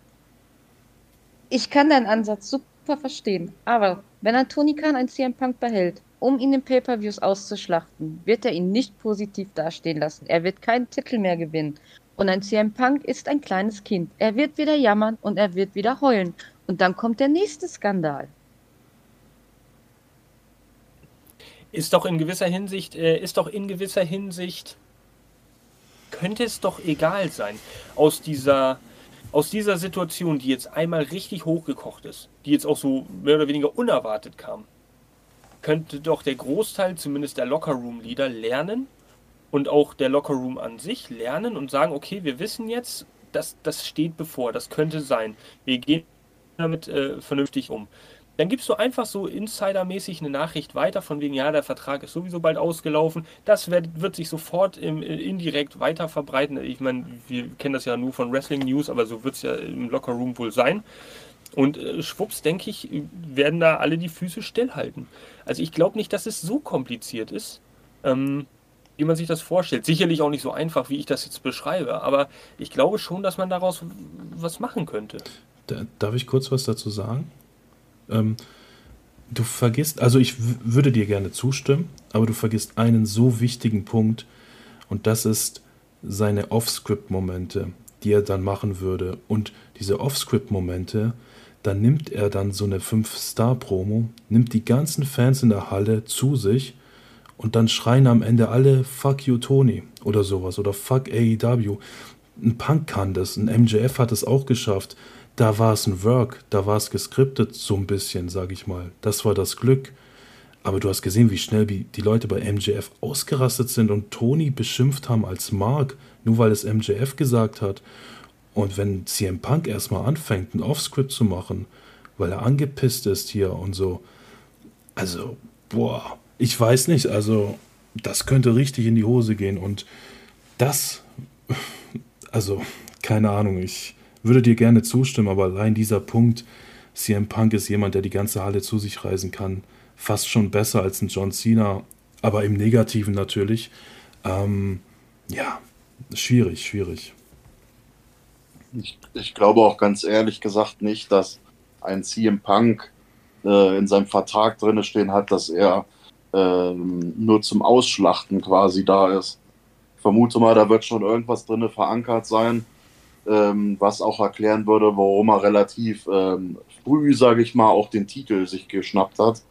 ich kann deinen Ansatz super verstehen, aber wenn ein Tony Khan ein CM Punk behält, um ihn in Pay-Per-Views auszuschlachten, wird er ihn nicht positiv dastehen lassen. Er wird keinen Titel mehr gewinnen. Und ein CM Punk ist ein kleines Kind. Er wird wieder jammern und er wird wieder heulen. Und dann kommt der nächste Skandal. Ist doch in gewisser Hinsicht, äh, ist doch in gewisser Hinsicht, könnte es doch egal sein, aus dieser, aus dieser Situation, die jetzt einmal richtig hochgekocht ist, die jetzt auch so mehr oder weniger unerwartet kam, könnte doch der Großteil, zumindest der Lockerroom-Leader, lernen und auch der Lockerroom an sich lernen und sagen, okay, wir wissen jetzt, dass das steht bevor, das könnte sein. Wir gehen damit äh, vernünftig um. Dann gibst du einfach so insidermäßig eine Nachricht weiter, von wegen, ja, der Vertrag ist sowieso bald ausgelaufen. Das wird, wird sich sofort im, äh, indirekt weiter verbreiten. Ich meine, wir kennen das ja nur von Wrestling News, aber so wird es ja im Lockerroom wohl sein. Und äh, schwupps, denke ich, werden da alle die Füße stillhalten. Also ich glaube nicht, dass es so kompliziert ist, ähm, wie man sich das vorstellt. Sicherlich auch nicht so einfach, wie ich das jetzt beschreibe, aber ich glaube schon, dass man daraus was machen könnte. Da, darf ich kurz was dazu sagen? Ähm, du vergisst, also ich würde dir gerne zustimmen, aber du vergisst einen so wichtigen Punkt und das ist seine Off-Script-Momente, die er dann machen würde. Und diese Off-Script-Momente, dann nimmt er dann so eine 5-Star-Promo, nimmt die ganzen Fans in der Halle zu sich und dann schreien am Ende alle Fuck you Tony oder sowas oder Fuck AEW. Ein Punk kann das, ein MJF hat es auch geschafft. Da war es ein Work, da war es geskriptet so ein bisschen, sag ich mal. Das war das Glück. Aber du hast gesehen, wie schnell die Leute bei MJF ausgerastet sind und Tony beschimpft haben als Mark, nur weil es MJF gesagt hat. Und wenn CM Punk erstmal anfängt, ein Offscript zu machen, weil er angepisst ist hier und so, also, boah, ich weiß nicht, also, das könnte richtig in die Hose gehen und das, also, keine Ahnung, ich würde dir gerne zustimmen, aber allein dieser Punkt, CM Punk ist jemand, der die ganze Halle zu sich reisen kann, fast schon besser als ein John Cena, aber im Negativen natürlich. Ähm, ja, schwierig, schwierig. Ich, ich, glaube auch ganz ehrlich gesagt nicht, dass ein CM Punk äh, in seinem Vertrag drin stehen hat, dass er äh, nur zum Ausschlachten quasi da ist. Ich vermute mal, da wird schon irgendwas drin verankert sein, ähm, was auch erklären würde, warum er relativ ähm, früh, sage ich mal, auch den Titel sich geschnappt hat.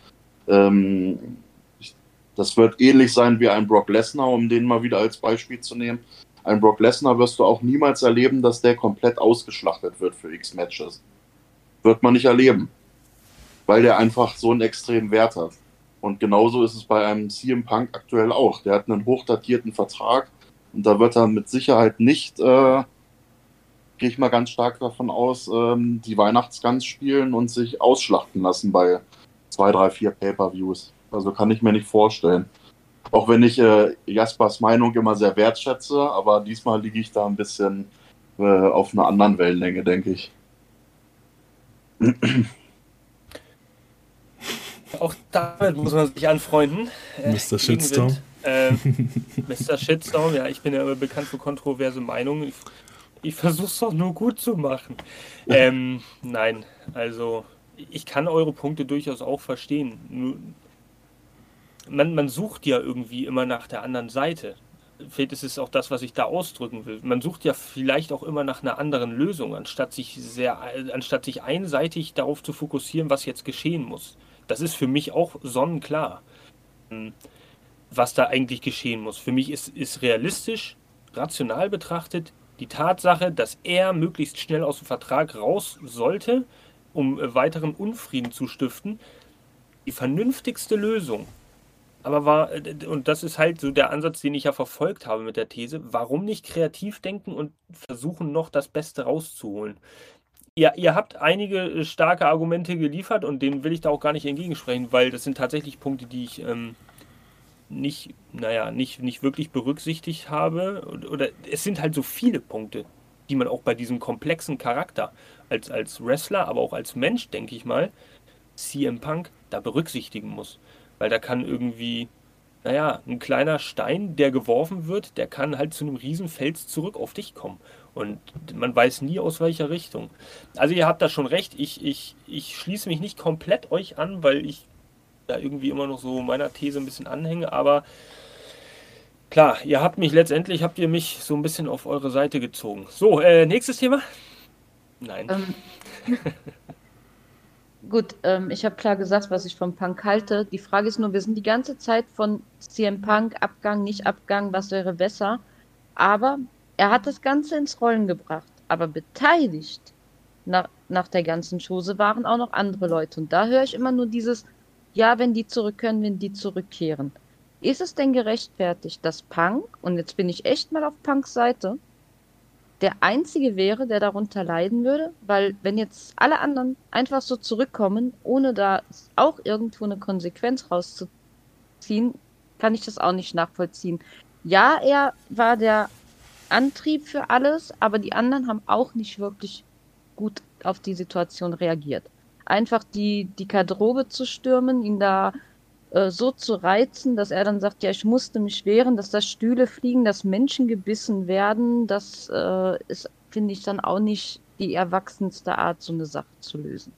Ähm, ich, das wird ähnlich sein wie ein Brock Lesnar, um den mal wieder als Beispiel zu nehmen ein Brock Lesnar wirst du auch niemals erleben, dass der komplett ausgeschlachtet wird für X Matches. Wird man nicht erleben. Weil der einfach so einen extremen Wert hat. Und genauso ist es bei einem CM Punk aktuell auch. Der hat einen hochdatierten Vertrag und da wird er mit Sicherheit nicht, äh, gehe ich mal ganz stark davon aus, ähm, die Weihnachtsgans spielen und sich ausschlachten lassen bei zwei, drei, vier Pay-Per-Views. Also kann ich mir nicht vorstellen. Auch wenn ich äh, Jaspers Meinung immer sehr wertschätze, aber diesmal liege ich da ein bisschen äh, auf einer anderen Wellenlänge, denke ich. Auch damit muss man sich anfreunden. Äh, Mr. Shitstorm. Äh, Mr. Shitstorm, ja, ich bin ja immer bekannt für kontroverse Meinungen. Ich, ich versuche es doch nur gut zu machen. Ähm, nein, also ich kann eure Punkte durchaus auch verstehen. Man, man sucht ja irgendwie immer nach der anderen Seite. Vielleicht ist es auch das, was ich da ausdrücken will. Man sucht ja vielleicht auch immer nach einer anderen Lösung, anstatt sich sehr, anstatt sich einseitig darauf zu fokussieren, was jetzt geschehen muss. Das ist für mich auch sonnenklar, was da eigentlich geschehen muss. Für mich ist, ist realistisch, rational betrachtet, die Tatsache, dass er möglichst schnell aus dem Vertrag raus sollte, um weiteren Unfrieden zu stiften, die vernünftigste Lösung. Aber war, äh, und das ist halt so der Ansatz, den ich ja verfolgt habe mit der These, warum nicht kreativ denken und versuchen noch das Beste rauszuholen? Ja, ihr habt einige äh, starke Argumente geliefert und denen will ich da auch gar nicht entgegensprechen, weil das sind tatsächlich Punkte, die ich ähm, nicht, naja, nicht, nicht wirklich berücksichtigt habe. Oder es sind halt so viele Punkte, die man auch bei diesem komplexen Charakter als, als Wrestler, aber auch als Mensch, denke ich mal, CM Punk da berücksichtigen muss. Weil da kann irgendwie, naja, ein kleiner Stein, der geworfen wird, der kann halt zu einem Riesenfels zurück auf dich kommen. Und man weiß nie aus welcher Richtung. Also ihr habt da schon recht, ich, ich, ich schließe mich nicht komplett euch an, weil ich da irgendwie immer noch so meiner These ein bisschen anhänge, aber klar, ihr habt mich letztendlich, habt ihr mich so ein bisschen auf eure Seite gezogen. So, äh, nächstes Thema? Nein. Ähm, (laughs) gut, ähm, ich habe klar gesagt, was ich vom Punk halte. Die Frage ist nur, wir sind die ganze Zeit von CM Punk, Abgang, nicht Abgang, was wäre besser. Aber er hat das Ganze ins Rollen gebracht. Aber beteiligt nach, nach der ganzen Chose waren auch noch andere Leute. Und da höre ich immer nur dieses, ja, wenn die zurück können, wenn die zurückkehren. Ist es denn gerechtfertigt, dass Punk, und jetzt bin ich echt mal auf Punks Seite, der Einzige wäre, der darunter leiden würde, weil wenn jetzt alle anderen einfach so zurückkommen, ohne da auch irgendwo eine Konsequenz rauszuziehen, kann ich das auch nicht nachvollziehen. Ja, er war der Antrieb für alles, aber die anderen haben auch nicht wirklich gut auf die Situation reagiert. Einfach die, die Garderobe zu stürmen, ihn da äh, so zu reizen, dass er dann sagt, ja, ich musste mich wehren, dass da Stühle fliegen, dass Menschen gebissen werden, das äh, ist, finde ich, dann auch nicht die erwachsenste Art, so eine Sache zu lösen.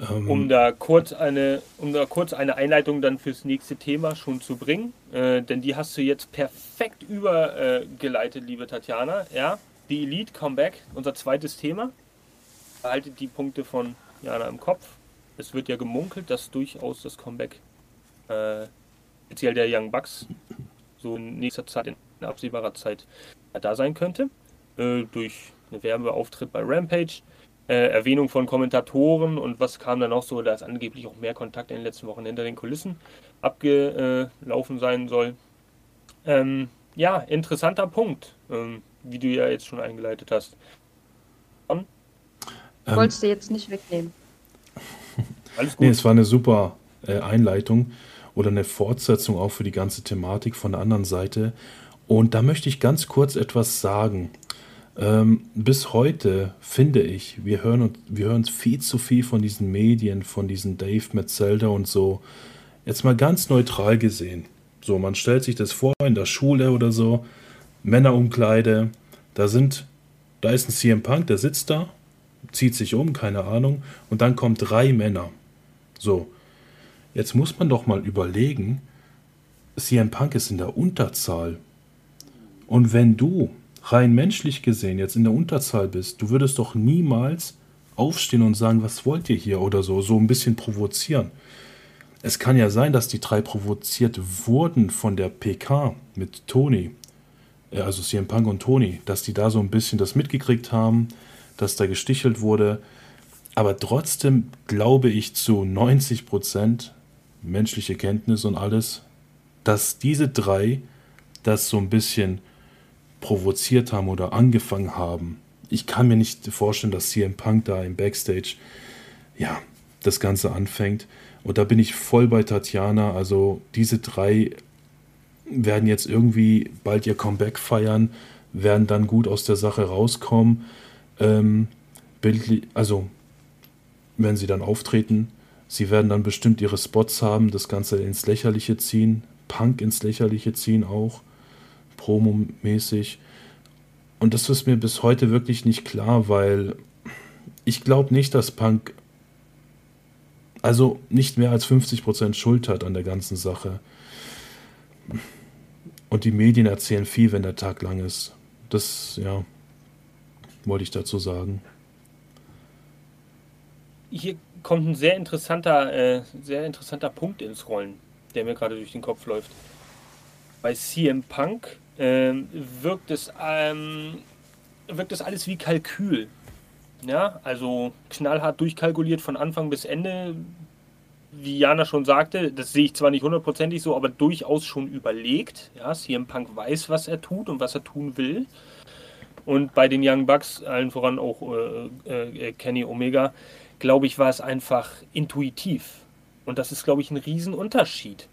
Ähm, um da kurz eine, um da kurz eine Einleitung dann fürs nächste Thema schon zu bringen, äh, denn die hast du jetzt perfekt übergeleitet, liebe Tatjana. Ja, die Elite Comeback, unser zweites Thema. Behaltet die Punkte von Jana im Kopf es wird ja gemunkelt, dass durchaus das Comeback, äh, speziell der Young Bucks, so in nächster Zeit, in absehbarer Zeit da sein könnte. Äh, durch einen Werbeauftritt bei Rampage, äh, Erwähnung von Kommentatoren und was kam dann auch so, dass angeblich auch mehr Kontakt in den letzten Wochen hinter den Kulissen abgelaufen sein soll. Ähm, ja, interessanter Punkt, ähm, wie du ja jetzt schon eingeleitet hast. Ähm, Wolltest du jetzt nicht wegnehmen? (laughs) Alles gut. Nee, es war eine super äh, Einleitung oder eine Fortsetzung auch für die ganze Thematik von der anderen Seite. Und da möchte ich ganz kurz etwas sagen. Ähm, bis heute finde ich, wir hören, wir hören viel zu viel von diesen Medien, von diesen Dave Metzelder und so. Jetzt mal ganz neutral gesehen. So, man stellt sich das vor in der Schule oder so, Männerumkleide, da sind, da ist ein CM Punk, der sitzt da, zieht sich um, keine Ahnung, und dann kommen drei Männer. So, jetzt muss man doch mal überlegen, CM Punk ist in der Unterzahl. Und wenn du rein menschlich gesehen jetzt in der Unterzahl bist, du würdest doch niemals aufstehen und sagen, was wollt ihr hier oder so, so ein bisschen provozieren. Es kann ja sein, dass die drei provoziert wurden von der PK mit Tony, äh, also CM Punk und Tony, dass die da so ein bisschen das mitgekriegt haben, dass da gestichelt wurde. Aber trotzdem glaube ich zu 90 Prozent menschliche Kenntnis und alles, dass diese drei das so ein bisschen provoziert haben oder angefangen haben. Ich kann mir nicht vorstellen, dass CM Punk da im Backstage, ja, das Ganze anfängt. Und da bin ich voll bei Tatjana. Also diese drei werden jetzt irgendwie bald ihr Comeback feiern, werden dann gut aus der Sache rauskommen. Ähm, bildlich, also wenn sie dann auftreten. Sie werden dann bestimmt ihre Spots haben, das Ganze ins Lächerliche ziehen, Punk ins Lächerliche ziehen auch, promomäßig. Und das ist mir bis heute wirklich nicht klar, weil ich glaube nicht, dass Punk also nicht mehr als 50% Schuld hat an der ganzen Sache. Und die Medien erzählen viel, wenn der Tag lang ist. Das, ja, wollte ich dazu sagen hier kommt ein sehr interessanter, äh, sehr interessanter Punkt ins Rollen, der mir gerade durch den Kopf läuft. Bei CM Punk äh, wirkt es ähm, wirkt es alles wie Kalkül. Ja, also knallhart durchkalkuliert von Anfang bis Ende. Wie Jana schon sagte, das sehe ich zwar nicht hundertprozentig so, aber durchaus schon überlegt. Ja, CM Punk weiß, was er tut und was er tun will. Und bei den Young Bucks, allen voran auch äh, äh, Kenny Omega, glaube ich, war es einfach intuitiv. Und das ist, glaube ich, ein Riesenunterschied.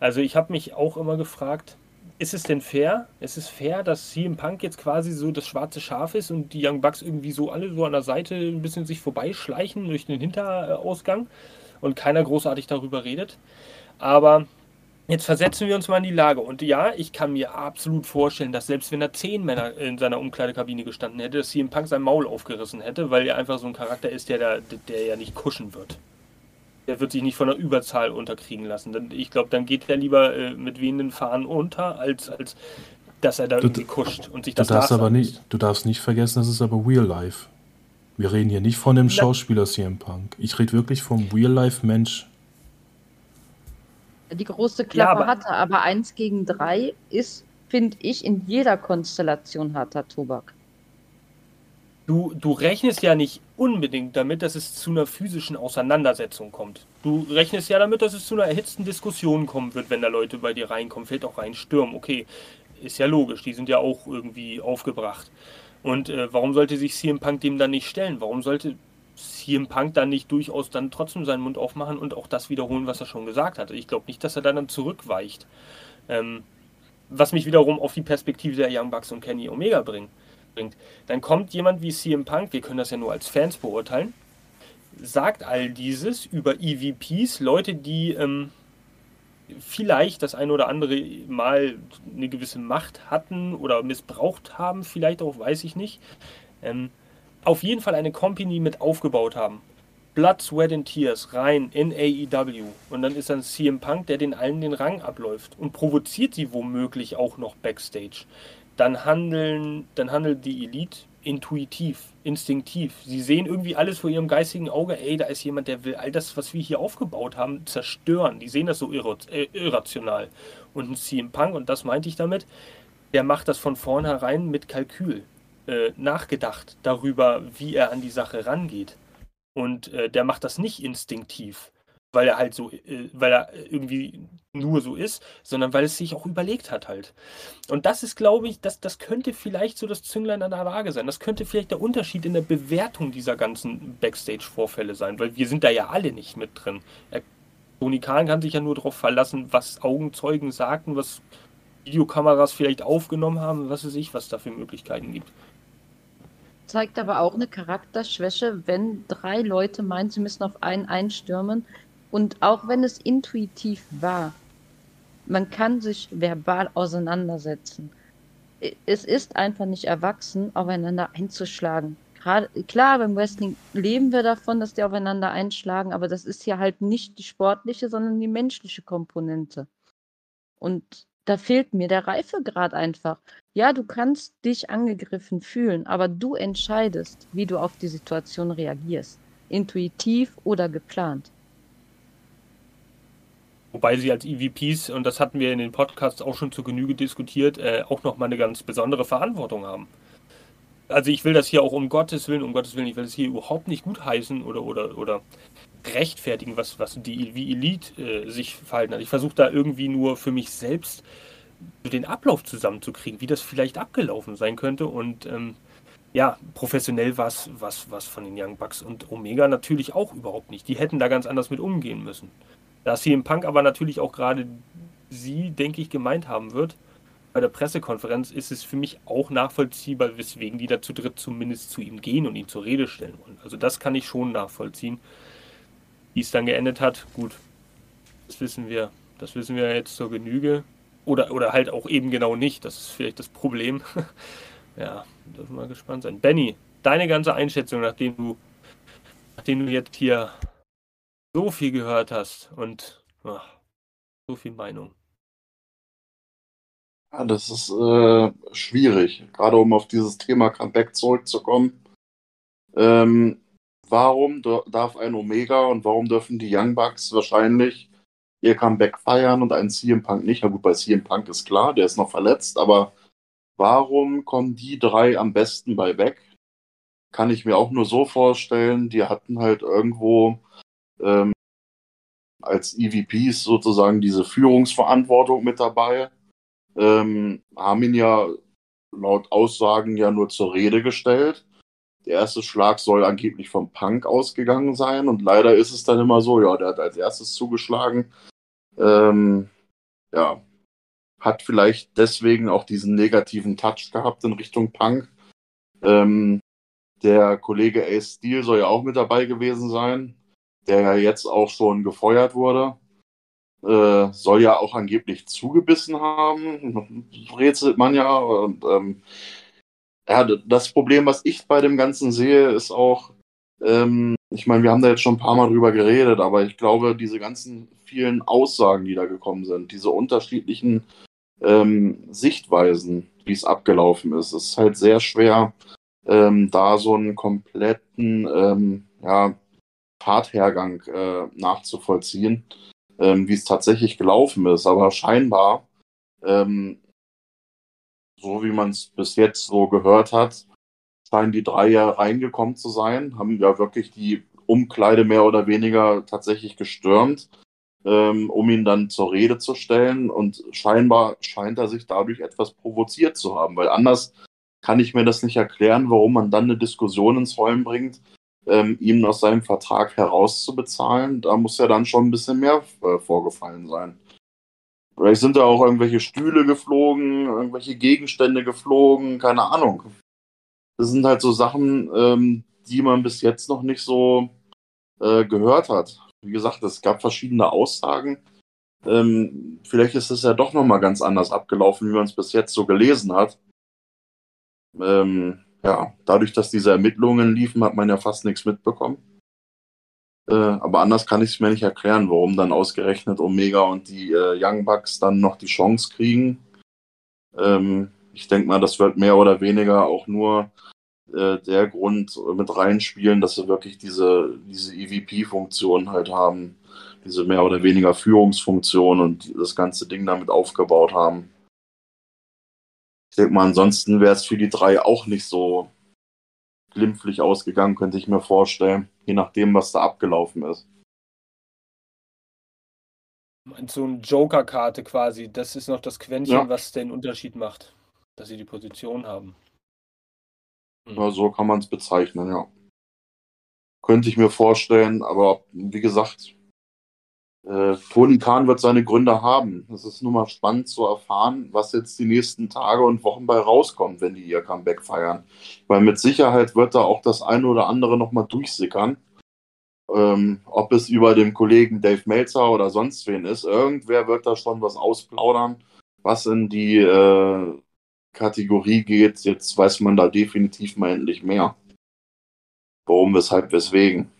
Also ich habe mich auch immer gefragt, ist es denn fair? Ist es fair, dass CM Punk jetzt quasi so das schwarze Schaf ist und die Young Bucks irgendwie so alle so an der Seite ein bisschen sich vorbeischleichen durch den Hinterausgang und keiner großartig darüber redet? Aber jetzt versetzen wir uns mal in die Lage. Und ja, ich kann mir absolut vorstellen, dass selbst wenn er zehn Männer in seiner Umkleidekabine gestanden hätte, dass CM Punk sein Maul aufgerissen hätte, weil er einfach so ein Charakter ist, der, der, der ja nicht kuschen wird der wird sich nicht von der Überzahl unterkriegen lassen. Ich glaube, dann geht er lieber äh, mit wehenden Fahnen unter, als, als dass er da du, irgendwie kuscht und sich das du darfst aber nicht, Du darfst nicht vergessen, das ist aber Real Life. Wir reden hier nicht von dem Schauspieler CM Punk. Ich rede wirklich vom Real Life Mensch. Die große Klappe ja, aber, hatte, aber eins gegen drei ist, finde ich, in jeder Konstellation harter Tobak du, du rechnest ja nicht unbedingt damit, dass es zu einer physischen Auseinandersetzung kommt. Du rechnest ja damit, dass es zu einer erhitzten Diskussion kommen wird, wenn da Leute bei dir reinkommen, fällt auch rein, stürmen. Okay, ist ja logisch, die sind ja auch irgendwie aufgebracht. Und äh, warum sollte sich CM Punk dem dann nicht stellen? Warum sollte CM Punk dann nicht durchaus dann trotzdem seinen Mund aufmachen und auch das wiederholen, was er schon gesagt hatte? Ich glaube nicht, dass er dann zurückweicht. Ähm, was mich wiederum auf die Perspektive der Young Bucks und Kenny Omega bringt bringt. Dann kommt jemand wie CM Punk, wir können das ja nur als Fans beurteilen, sagt all dieses über EVPs, Leute, die ähm, vielleicht das eine oder andere Mal eine gewisse Macht hatten oder missbraucht haben, vielleicht auch, weiß ich nicht. Ähm, auf jeden Fall eine Company mit aufgebaut haben. Blood, Sweat and Tears rein in AEW. Und dann ist dann CM Punk, der den allen den Rang abläuft und provoziert sie womöglich auch noch backstage dann handeln, dann handelt die Elite intuitiv, instinktiv. Sie sehen irgendwie alles vor ihrem geistigen Auge, ey, da ist jemand, der will all das, was wir hier aufgebaut haben, zerstören. Die sehen das so äh, irrational. Und ein CM Punk, und das meinte ich damit, der macht das von vornherein mit Kalkül, äh, nachgedacht darüber, wie er an die Sache rangeht. Und äh, der macht das nicht instinktiv weil er halt so, äh, weil er irgendwie nur so ist, sondern weil es sich auch überlegt hat halt. Und das ist, glaube ich, das, das könnte vielleicht so das Zünglein an der Waage sein. Das könnte vielleicht der Unterschied in der Bewertung dieser ganzen Backstage-Vorfälle sein, weil wir sind da ja alle nicht mit drin. Er, Tony Khan kann sich ja nur darauf verlassen, was Augenzeugen sagten, was Videokameras vielleicht aufgenommen haben, was weiß ich, was da für Möglichkeiten gibt zeigt aber auch eine Charakterschwäche, wenn drei Leute meinen, sie müssen auf einen einstürmen, und auch wenn es intuitiv war, man kann sich verbal auseinandersetzen. Es ist einfach nicht erwachsen, aufeinander einzuschlagen. Gerade, klar, beim Wrestling leben wir davon, dass die aufeinander einschlagen, aber das ist ja halt nicht die sportliche, sondern die menschliche Komponente. Und da fehlt mir der Reifegrad einfach. Ja, du kannst dich angegriffen fühlen, aber du entscheidest, wie du auf die Situation reagierst. Intuitiv oder geplant. Wobei sie als EVPs, und das hatten wir in den Podcasts auch schon zu Genüge diskutiert, äh, auch nochmal eine ganz besondere Verantwortung haben. Also ich will das hier auch um Gottes Willen, um Gottes Willen, ich will das hier überhaupt nicht gutheißen oder, oder, oder rechtfertigen, was, was die wie Elite äh, sich verhalten hat. Ich versuche da irgendwie nur für mich selbst den Ablauf zusammenzukriegen, wie das vielleicht abgelaufen sein könnte. Und ähm, ja, professionell war es was, was von den Young Bucks und Omega natürlich auch überhaupt nicht. Die hätten da ganz anders mit umgehen müssen. Da CM Punk aber natürlich auch gerade sie, denke ich, gemeint haben wird, bei der Pressekonferenz ist es für mich auch nachvollziehbar, weswegen die da zu dritt zumindest zu ihm gehen und ihn zur Rede stellen wollen. Also das kann ich schon nachvollziehen. Wie es dann geendet hat, gut, das wissen wir. Das wissen wir jetzt zur Genüge. Oder, oder halt auch eben genau nicht. Das ist vielleicht das Problem. (laughs) ja, dürfen wir gespannt sein. Benny, deine ganze Einschätzung, nachdem du, nachdem du jetzt hier so viel gehört hast und ach, so viel Meinung. Ja, das ist äh, schwierig, gerade um auf dieses Thema Comeback zurückzukommen. Ähm, warum darf ein Omega und warum dürfen die Young Bucks wahrscheinlich ihr Comeback feiern und ein CM Punk nicht? Na gut, bei CM Punk ist klar, der ist noch verletzt, aber warum kommen die drei am besten bei weg? Kann ich mir auch nur so vorstellen, die hatten halt irgendwo ähm, als EVPs sozusagen diese Führungsverantwortung mit dabei, ähm, haben ihn ja laut Aussagen ja nur zur Rede gestellt. Der erste Schlag soll angeblich vom Punk ausgegangen sein und leider ist es dann immer so, ja, der hat als erstes zugeschlagen. Ähm, ja, hat vielleicht deswegen auch diesen negativen Touch gehabt in Richtung Punk. Ähm, der Kollege Ace Steel soll ja auch mit dabei gewesen sein, der ja jetzt auch schon gefeuert wurde. Äh, soll ja auch angeblich zugebissen haben, rätselt man ja. Und, ähm, ja, das Problem, was ich bei dem Ganzen sehe, ist auch, ähm, ich meine, wir haben da jetzt schon ein paar Mal drüber geredet, aber ich glaube, diese ganzen vielen Aussagen, die da gekommen sind, diese unterschiedlichen ähm, Sichtweisen, wie es abgelaufen ist, ist halt sehr schwer, ähm, da so einen kompletten ähm, ja, Fahrthergang äh, nachzuvollziehen, ähm, wie es tatsächlich gelaufen ist. Aber scheinbar, ähm, so wie man es bis jetzt so gehört hat, scheinen die drei ja reingekommen zu sein, haben ja wirklich die Umkleide mehr oder weniger tatsächlich gestürmt, ähm, um ihn dann zur Rede zu stellen. Und scheinbar scheint er sich dadurch etwas provoziert zu haben, weil anders kann ich mir das nicht erklären, warum man dann eine Diskussion ins Rollen bringt, ähm, ihm aus seinem Vertrag herauszubezahlen. Da muss ja dann schon ein bisschen mehr äh, vorgefallen sein. Vielleicht sind da auch irgendwelche Stühle geflogen, irgendwelche Gegenstände geflogen, keine Ahnung. Das sind halt so Sachen, ähm, die man bis jetzt noch nicht so äh, gehört hat. Wie gesagt, es gab verschiedene Aussagen. Ähm, vielleicht ist es ja doch nochmal ganz anders abgelaufen, wie man es bis jetzt so gelesen hat ähm, ja, dadurch, dass diese Ermittlungen liefen, hat man ja fast nichts mitbekommen. Äh, aber anders kann ich es mir nicht erklären, warum dann ausgerechnet Omega und die äh, Young Bucks dann noch die Chance kriegen. Ähm, ich denke mal, das wird mehr oder weniger auch nur äh, der Grund mit reinspielen, dass sie wirklich diese, diese EVP-Funktion halt haben. Diese mehr oder weniger Führungsfunktion und das ganze Ding damit aufgebaut haben. Ich denke mal, ansonsten wäre es für die drei auch nicht so glimpflich ausgegangen, könnte ich mir vorstellen, je nachdem, was da abgelaufen ist. So eine Joker-Karte quasi, das ist noch das Quäntchen, ja. was den Unterschied macht, dass sie die Position haben. Hm. Ja, so kann man es bezeichnen, ja. Könnte ich mir vorstellen, aber wie gesagt, äh, Toni Kahn wird seine Gründe haben. Es ist nun mal spannend zu erfahren, was jetzt die nächsten Tage und Wochen bei rauskommt, wenn die ihr Comeback feiern. Weil mit Sicherheit wird da auch das eine oder andere nochmal durchsickern. Ähm, ob es über dem Kollegen Dave Meltzer oder sonst wen ist. Irgendwer wird da schon was ausplaudern, was in die äh, Kategorie geht. Jetzt weiß man da definitiv mal endlich mehr. Warum, weshalb, weswegen.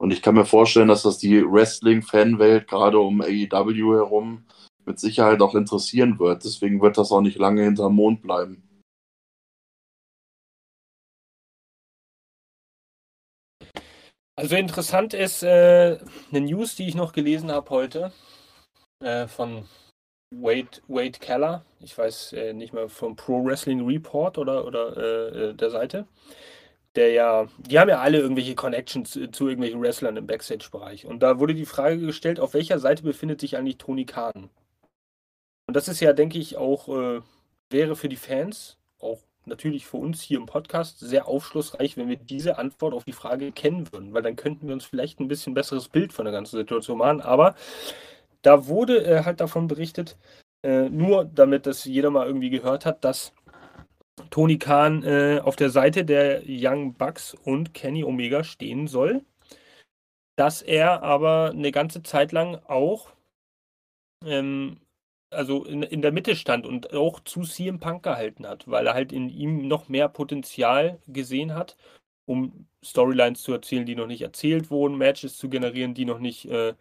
Und ich kann mir vorstellen, dass das die Wrestling-Fanwelt gerade um AEW herum mit Sicherheit auch interessieren wird. Deswegen wird das auch nicht lange hinterm Mond bleiben. Also interessant ist äh, eine News, die ich noch gelesen habe heute äh, von Wade, Wade Keller. Ich weiß äh, nicht mehr vom Pro Wrestling Report oder, oder äh, äh, der Seite der ja, die haben ja alle irgendwelche Connections zu, zu irgendwelchen Wrestlern im Backstage-Bereich. Und da wurde die Frage gestellt, auf welcher Seite befindet sich eigentlich Tony Khan? Und das ist ja, denke ich, auch, äh, wäre für die Fans, auch natürlich für uns hier im Podcast, sehr aufschlussreich, wenn wir diese Antwort auf die Frage kennen würden, weil dann könnten wir uns vielleicht ein bisschen besseres Bild von der ganzen Situation machen. Aber da wurde äh, halt davon berichtet, äh, nur damit das jeder mal irgendwie gehört hat, dass Tony Khan äh, auf der Seite der Young Bucks und Kenny Omega stehen soll, dass er aber eine ganze Zeit lang auch ähm, also in, in der Mitte stand und auch zu CM Punk gehalten hat, weil er halt in ihm noch mehr Potenzial gesehen hat, um Storylines zu erzählen, die noch nicht erzählt wurden, Matches zu generieren, die noch nicht äh,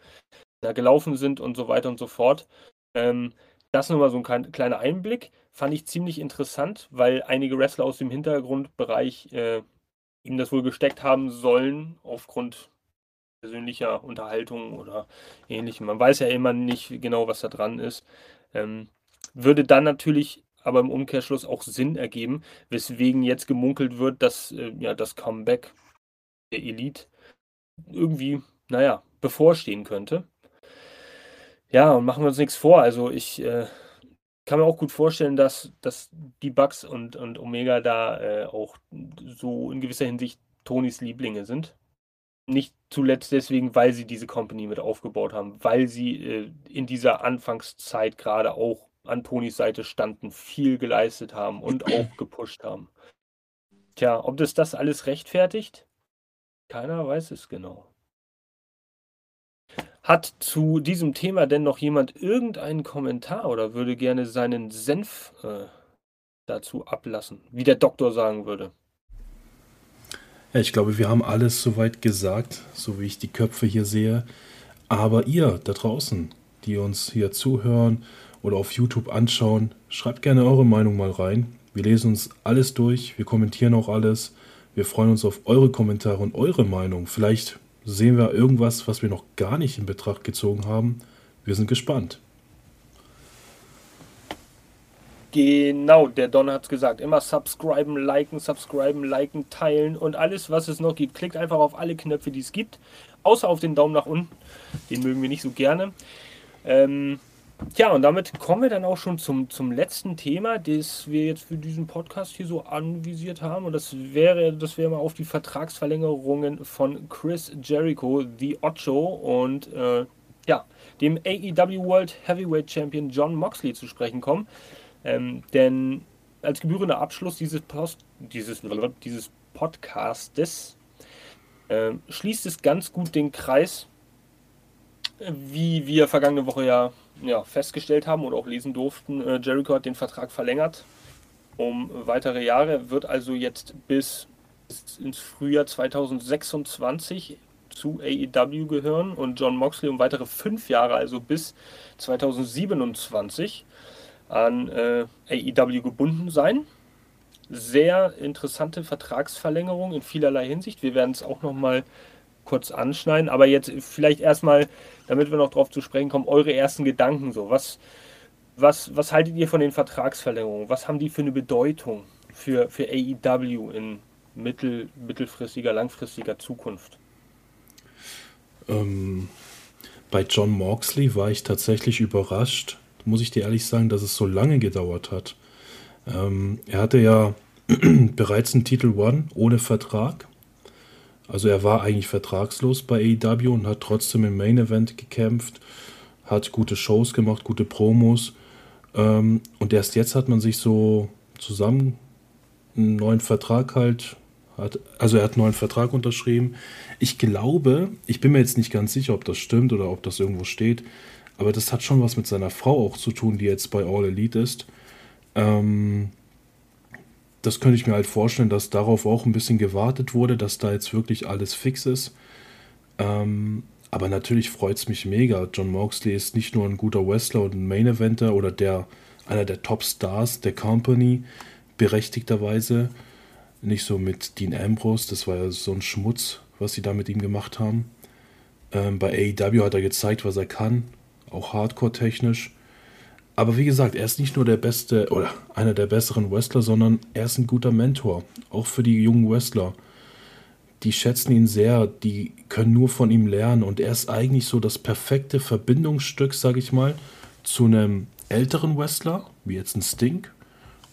gelaufen sind und so weiter und so fort. Ähm, das nur mal so ein kleiner Einblick. Fand ich ziemlich interessant, weil einige Wrestler aus dem Hintergrundbereich äh, ihm das wohl gesteckt haben sollen, aufgrund persönlicher Unterhaltung oder ähnlichem. Man weiß ja immer nicht genau, was da dran ist. Ähm, würde dann natürlich aber im Umkehrschluss auch Sinn ergeben, weswegen jetzt gemunkelt wird, dass äh, ja das Comeback der Elite irgendwie, naja, bevorstehen könnte. Ja, und machen wir uns nichts vor. Also ich äh, kann mir auch gut vorstellen, dass, dass die Bugs und, und Omega da äh, auch so in gewisser Hinsicht Tonys Lieblinge sind. Nicht zuletzt deswegen, weil sie diese Company mit aufgebaut haben, weil sie äh, in dieser Anfangszeit gerade auch an Tonys Seite standen, viel geleistet haben und (clears throat) auch gepusht haben. Tja, ob das das alles rechtfertigt? Keiner weiß es genau. Hat zu diesem Thema denn noch jemand irgendeinen Kommentar oder würde gerne seinen Senf äh, dazu ablassen, wie der Doktor sagen würde? Ja, ich glaube, wir haben alles soweit gesagt, so wie ich die Köpfe hier sehe. Aber ihr da draußen, die uns hier zuhören oder auf YouTube anschauen, schreibt gerne eure Meinung mal rein. Wir lesen uns alles durch, wir kommentieren auch alles. Wir freuen uns auf eure Kommentare und eure Meinung. Vielleicht sehen wir irgendwas, was wir noch gar nicht in Betracht gezogen haben. Wir sind gespannt. Genau, der Don hat es gesagt. Immer subscriben, liken, subscriben, liken, teilen und alles, was es noch gibt. Klickt einfach auf alle Knöpfe, die es gibt. Außer auf den Daumen nach unten. Den mögen wir nicht so gerne. Ähm, ja, und damit kommen wir dann auch schon zum, zum letzten Thema, das wir jetzt für diesen Podcast hier so anvisiert haben. Und das wäre, das wäre mal auf die Vertragsverlängerungen von Chris Jericho, The Ocho und äh, ja, dem AEW World Heavyweight Champion John Moxley zu sprechen kommen. Ähm, denn als gebührender Abschluss dieses, Post, dieses, dieses Podcastes äh, schließt es ganz gut den Kreis, wie wir vergangene Woche ja ja, festgestellt haben oder auch lesen durften, äh, Jericho hat den Vertrag verlängert um weitere Jahre, wird also jetzt bis ins Frühjahr 2026 zu AEW gehören und John Moxley um weitere fünf Jahre, also bis 2027 an äh, AEW gebunden sein. Sehr interessante Vertragsverlängerung in vielerlei Hinsicht. Wir werden es auch nochmal kurz anschneiden, aber jetzt vielleicht erstmal damit wir noch darauf zu sprechen kommen, eure ersten Gedanken so. Was, was, was haltet ihr von den Vertragsverlängerungen? Was haben die für eine Bedeutung für, für AEW in mittel, mittelfristiger, langfristiger Zukunft? Ähm, bei John Moxley war ich tatsächlich überrascht, muss ich dir ehrlich sagen, dass es so lange gedauert hat. Ähm, er hatte ja (clears throat) bereits einen Titel One ohne Vertrag also er war eigentlich vertragslos bei AEW und hat trotzdem im Main Event gekämpft, hat gute Shows gemacht, gute Promos. Ähm, und erst jetzt hat man sich so zusammen einen neuen Vertrag halt, hat, also er hat einen neuen Vertrag unterschrieben. Ich glaube, ich bin mir jetzt nicht ganz sicher, ob das stimmt oder ob das irgendwo steht, aber das hat schon was mit seiner Frau auch zu tun, die jetzt bei All Elite ist. Ähm, das könnte ich mir halt vorstellen, dass darauf auch ein bisschen gewartet wurde, dass da jetzt wirklich alles fix ist. Ähm, aber natürlich freut es mich mega. John Moxley ist nicht nur ein guter Wrestler und ein Main Eventer oder der, einer der Top-Stars der Company, berechtigterweise. Nicht so mit Dean Ambrose, das war ja so ein Schmutz, was sie da mit ihm gemacht haben. Ähm, bei AEW hat er gezeigt, was er kann, auch Hardcore-technisch. Aber wie gesagt, er ist nicht nur der beste oder einer der besseren Wrestler, sondern er ist ein guter Mentor, auch für die jungen Wrestler. Die schätzen ihn sehr, die können nur von ihm lernen und er ist eigentlich so das perfekte Verbindungsstück, sag ich mal, zu einem älteren Wrestler, wie jetzt ein Stink,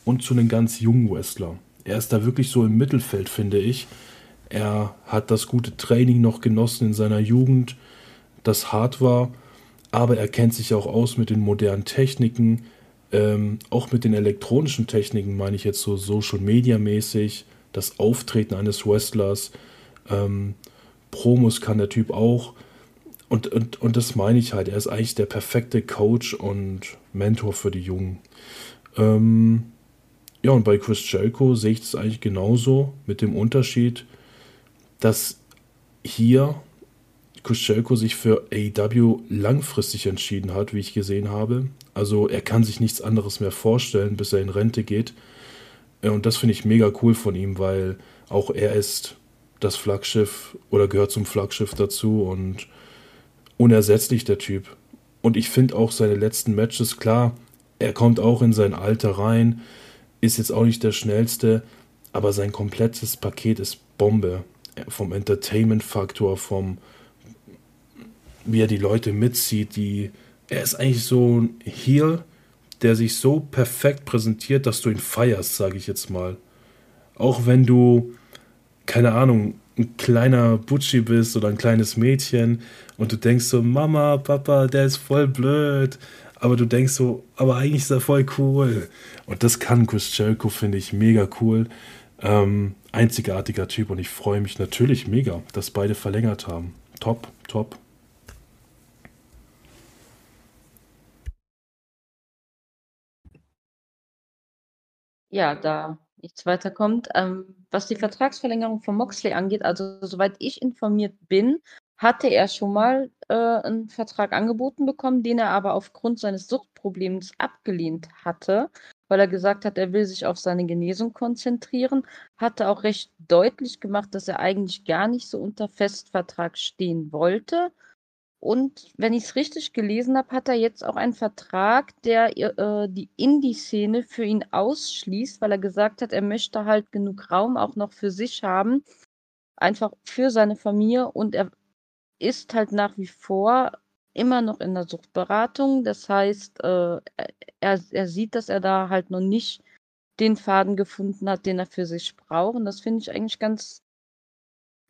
und zu einem ganz jungen Wrestler. Er ist da wirklich so im Mittelfeld, finde ich. Er hat das gute Training noch genossen in seiner Jugend, das hart war aber er kennt sich auch aus mit den modernen Techniken, ähm, auch mit den elektronischen Techniken, meine ich jetzt so Social Media mäßig, das Auftreten eines Wrestlers, ähm, Promos kann der Typ auch. Und, und, und das meine ich halt, er ist eigentlich der perfekte Coach und Mentor für die Jungen. Ähm, ja, und bei Chris Jericho sehe ich das eigentlich genauso, mit dem Unterschied, dass hier Kuschelko sich für AEW langfristig entschieden hat, wie ich gesehen habe. Also er kann sich nichts anderes mehr vorstellen, bis er in Rente geht. Äh, und das finde ich mega cool von ihm, weil auch er ist das Flaggschiff oder gehört zum Flaggschiff dazu und unersetzlich der Typ. Und ich finde auch seine letzten Matches klar, er kommt auch in sein Alter rein, ist jetzt auch nicht der schnellste, aber sein komplettes Paket ist Bombe. Vom Entertainment-Faktor, vom, wie er die Leute mitzieht. Die, er ist eigentlich so ein Heel, der sich so perfekt präsentiert, dass du ihn feierst, sage ich jetzt mal. Auch wenn du, keine Ahnung, ein kleiner Butschi bist oder ein kleines Mädchen und du denkst so, Mama, Papa, der ist voll blöd. Aber du denkst so, aber eigentlich ist er voll cool. Und das kann Chris Jericho, finde ich, mega cool. Ähm, einzigartiger Typ und ich freue mich natürlich mega, dass beide verlängert haben. Top, top. Ja, da nichts weiterkommt. Ähm, was die Vertragsverlängerung von Moxley angeht, also soweit ich informiert bin, hatte er schon mal äh, einen Vertrag angeboten bekommen, den er aber aufgrund seines Suchtproblems abgelehnt hatte, weil er gesagt hat, er will sich auf seine Genesung konzentrieren, hatte auch recht deutlich gemacht, dass er eigentlich gar nicht so unter Festvertrag stehen wollte und wenn ich es richtig gelesen habe, hat er jetzt auch einen Vertrag, der äh, die Indie-Szene für ihn ausschließt, weil er gesagt hat, er möchte halt genug Raum auch noch für sich haben, einfach für seine Familie. Und er ist halt nach wie vor immer noch in der Suchtberatung. Das heißt, äh, er, er sieht, dass er da halt noch nicht den Faden gefunden hat, den er für sich braucht. Und das finde ich eigentlich ganz,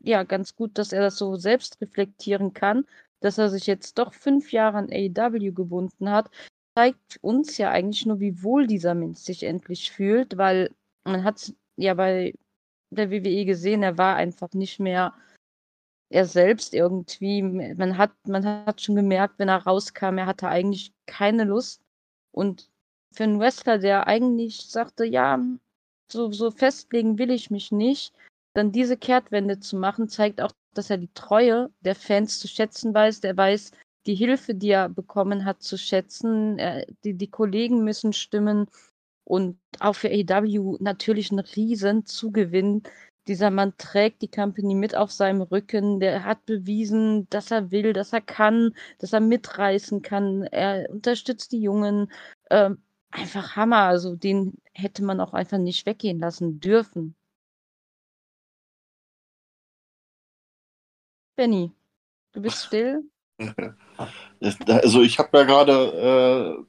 ja, ganz gut, dass er das so selbst reflektieren kann dass er sich jetzt doch fünf Jahre an AEW gebunden hat, zeigt uns ja eigentlich nur, wie wohl dieser Mensch sich endlich fühlt, weil man hat ja bei der WWE gesehen, er war einfach nicht mehr er selbst irgendwie. Man hat, man hat schon gemerkt, wenn er rauskam, er hatte eigentlich keine Lust. Und für einen Wrestler, der eigentlich sagte, ja, so, so festlegen will ich mich nicht, dann diese Kehrtwende zu machen, zeigt auch, dass er die Treue der Fans zu schätzen weiß. Der weiß, die Hilfe, die er bekommen hat, zu schätzen. Er, die, die Kollegen müssen stimmen. Und auch für AEW natürlich ein riesen Zugewinn. Dieser Mann trägt die Company mit auf seinem Rücken. Der hat bewiesen, dass er will, dass er kann, dass er mitreißen kann. Er unterstützt die Jungen. Ähm, einfach Hammer. Also den hätte man auch einfach nicht weggehen lassen dürfen. Benny, du bist (laughs) still? Also ich habe ja gerade äh,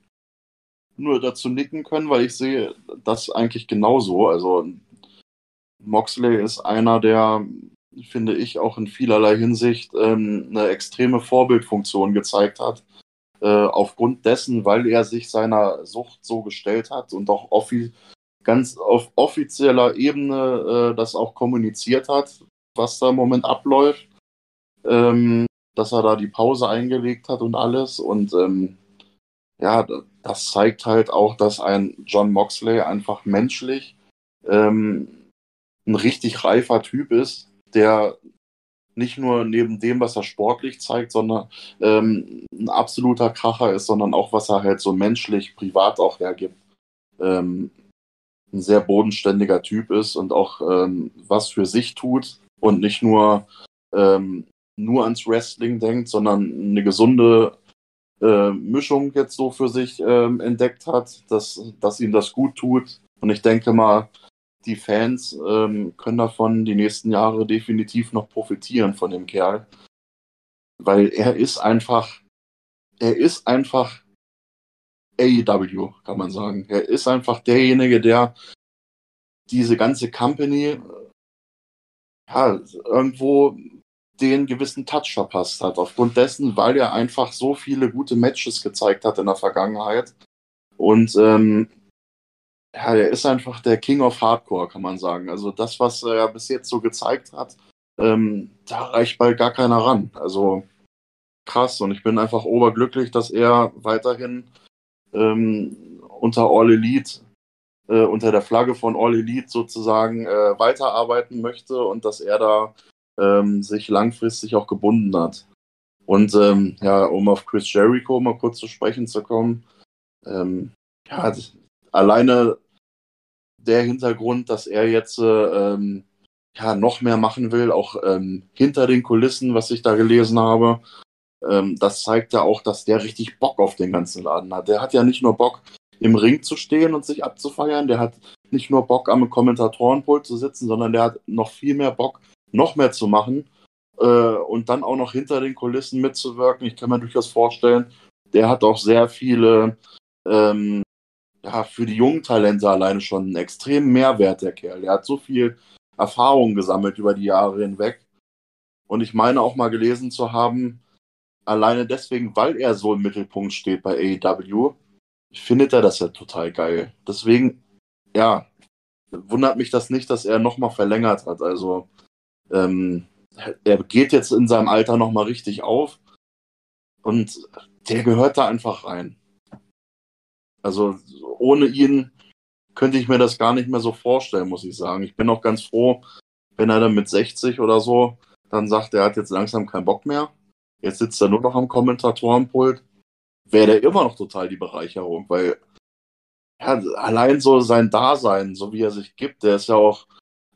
nur dazu nicken können, weil ich sehe das eigentlich genauso. Also Moxley ist einer, der, finde ich, auch in vielerlei Hinsicht ähm, eine extreme Vorbildfunktion gezeigt hat. Äh, aufgrund dessen, weil er sich seiner Sucht so gestellt hat und auch offi ganz auf offizieller Ebene äh, das auch kommuniziert hat, was da im Moment abläuft ähm, dass er da die Pause eingelegt hat und alles. Und ähm, ja, das zeigt halt auch, dass ein John Moxley einfach menschlich ähm, ein richtig reifer Typ ist, der nicht nur neben dem, was er sportlich zeigt, sondern ähm, ein absoluter Kracher ist, sondern auch, was er halt so menschlich, privat auch hergibt. Ähm, ein sehr bodenständiger Typ ist und auch ähm, was für sich tut und nicht nur ähm, nur ans Wrestling denkt, sondern eine gesunde äh, Mischung jetzt so für sich ähm, entdeckt hat, dass, dass ihm das gut tut. Und ich denke mal, die Fans ähm, können davon die nächsten Jahre definitiv noch profitieren von dem Kerl. Weil er ist einfach, er ist einfach AEW, kann man sagen. Er ist einfach derjenige, der diese ganze Company ja, irgendwo den gewissen Touch verpasst hat. Aufgrund dessen, weil er einfach so viele gute Matches gezeigt hat in der Vergangenheit. Und ähm, ja, er ist einfach der King of Hardcore, kann man sagen. Also das, was er bis jetzt so gezeigt hat, ähm, da reicht bald gar keiner ran. Also krass. Und ich bin einfach oberglücklich, dass er weiterhin ähm, unter All Elite, äh, unter der Flagge von All Elite sozusagen äh, weiterarbeiten möchte und dass er da ähm, sich langfristig auch gebunden hat. Und ähm, ja, um auf Chris Jericho mal kurz zu sprechen zu kommen, ähm, ja, alleine der Hintergrund, dass er jetzt äh, ähm, ja, noch mehr machen will, auch ähm, hinter den Kulissen, was ich da gelesen habe, ähm, das zeigt ja auch, dass der richtig Bock auf den ganzen Laden hat. Der hat ja nicht nur Bock, im Ring zu stehen und sich abzufeiern, der hat nicht nur Bock, am Kommentatorenpult zu sitzen, sondern der hat noch viel mehr Bock, noch mehr zu machen äh, und dann auch noch hinter den Kulissen mitzuwirken. Ich kann mir durchaus vorstellen, der hat auch sehr viele, ähm, ja, für die jungen Talente alleine schon einen extremen Mehrwert, der Kerl. Der hat so viel Erfahrung gesammelt über die Jahre hinweg. Und ich meine auch mal gelesen zu haben, alleine deswegen, weil er so im Mittelpunkt steht bei AEW, findet er das ja total geil. Deswegen, ja, wundert mich das nicht, dass er nochmal verlängert hat. Also, ähm, er geht jetzt in seinem Alter nochmal richtig auf und der gehört da einfach rein. Also, ohne ihn könnte ich mir das gar nicht mehr so vorstellen, muss ich sagen. Ich bin auch ganz froh, wenn er dann mit 60 oder so dann sagt, er hat jetzt langsam keinen Bock mehr. Jetzt sitzt er nur noch am Kommentatorenpult. Wäre der immer noch total die Bereicherung, weil ja, allein so sein Dasein, so wie er sich gibt, der ist ja auch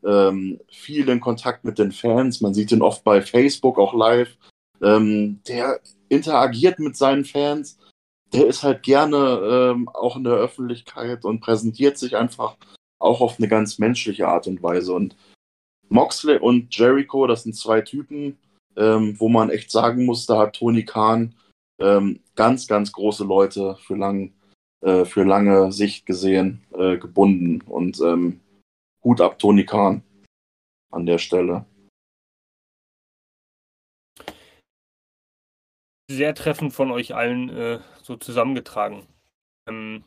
ähm, viel in Kontakt mit den Fans. Man sieht ihn oft bei Facebook auch live. Ähm, der interagiert mit seinen Fans. Der ist halt gerne ähm, auch in der Öffentlichkeit und präsentiert sich einfach auch auf eine ganz menschliche Art und Weise. Und Moxley und Jericho, das sind zwei Typen, ähm, wo man echt sagen muss, da hat Tony Khan ähm, ganz, ganz große Leute für, lang, äh, für lange Sicht gesehen äh, gebunden. Und ähm, Hut ab Tony Khan an der Stelle. Sehr treffend von euch allen äh, so zusammengetragen. Ähm,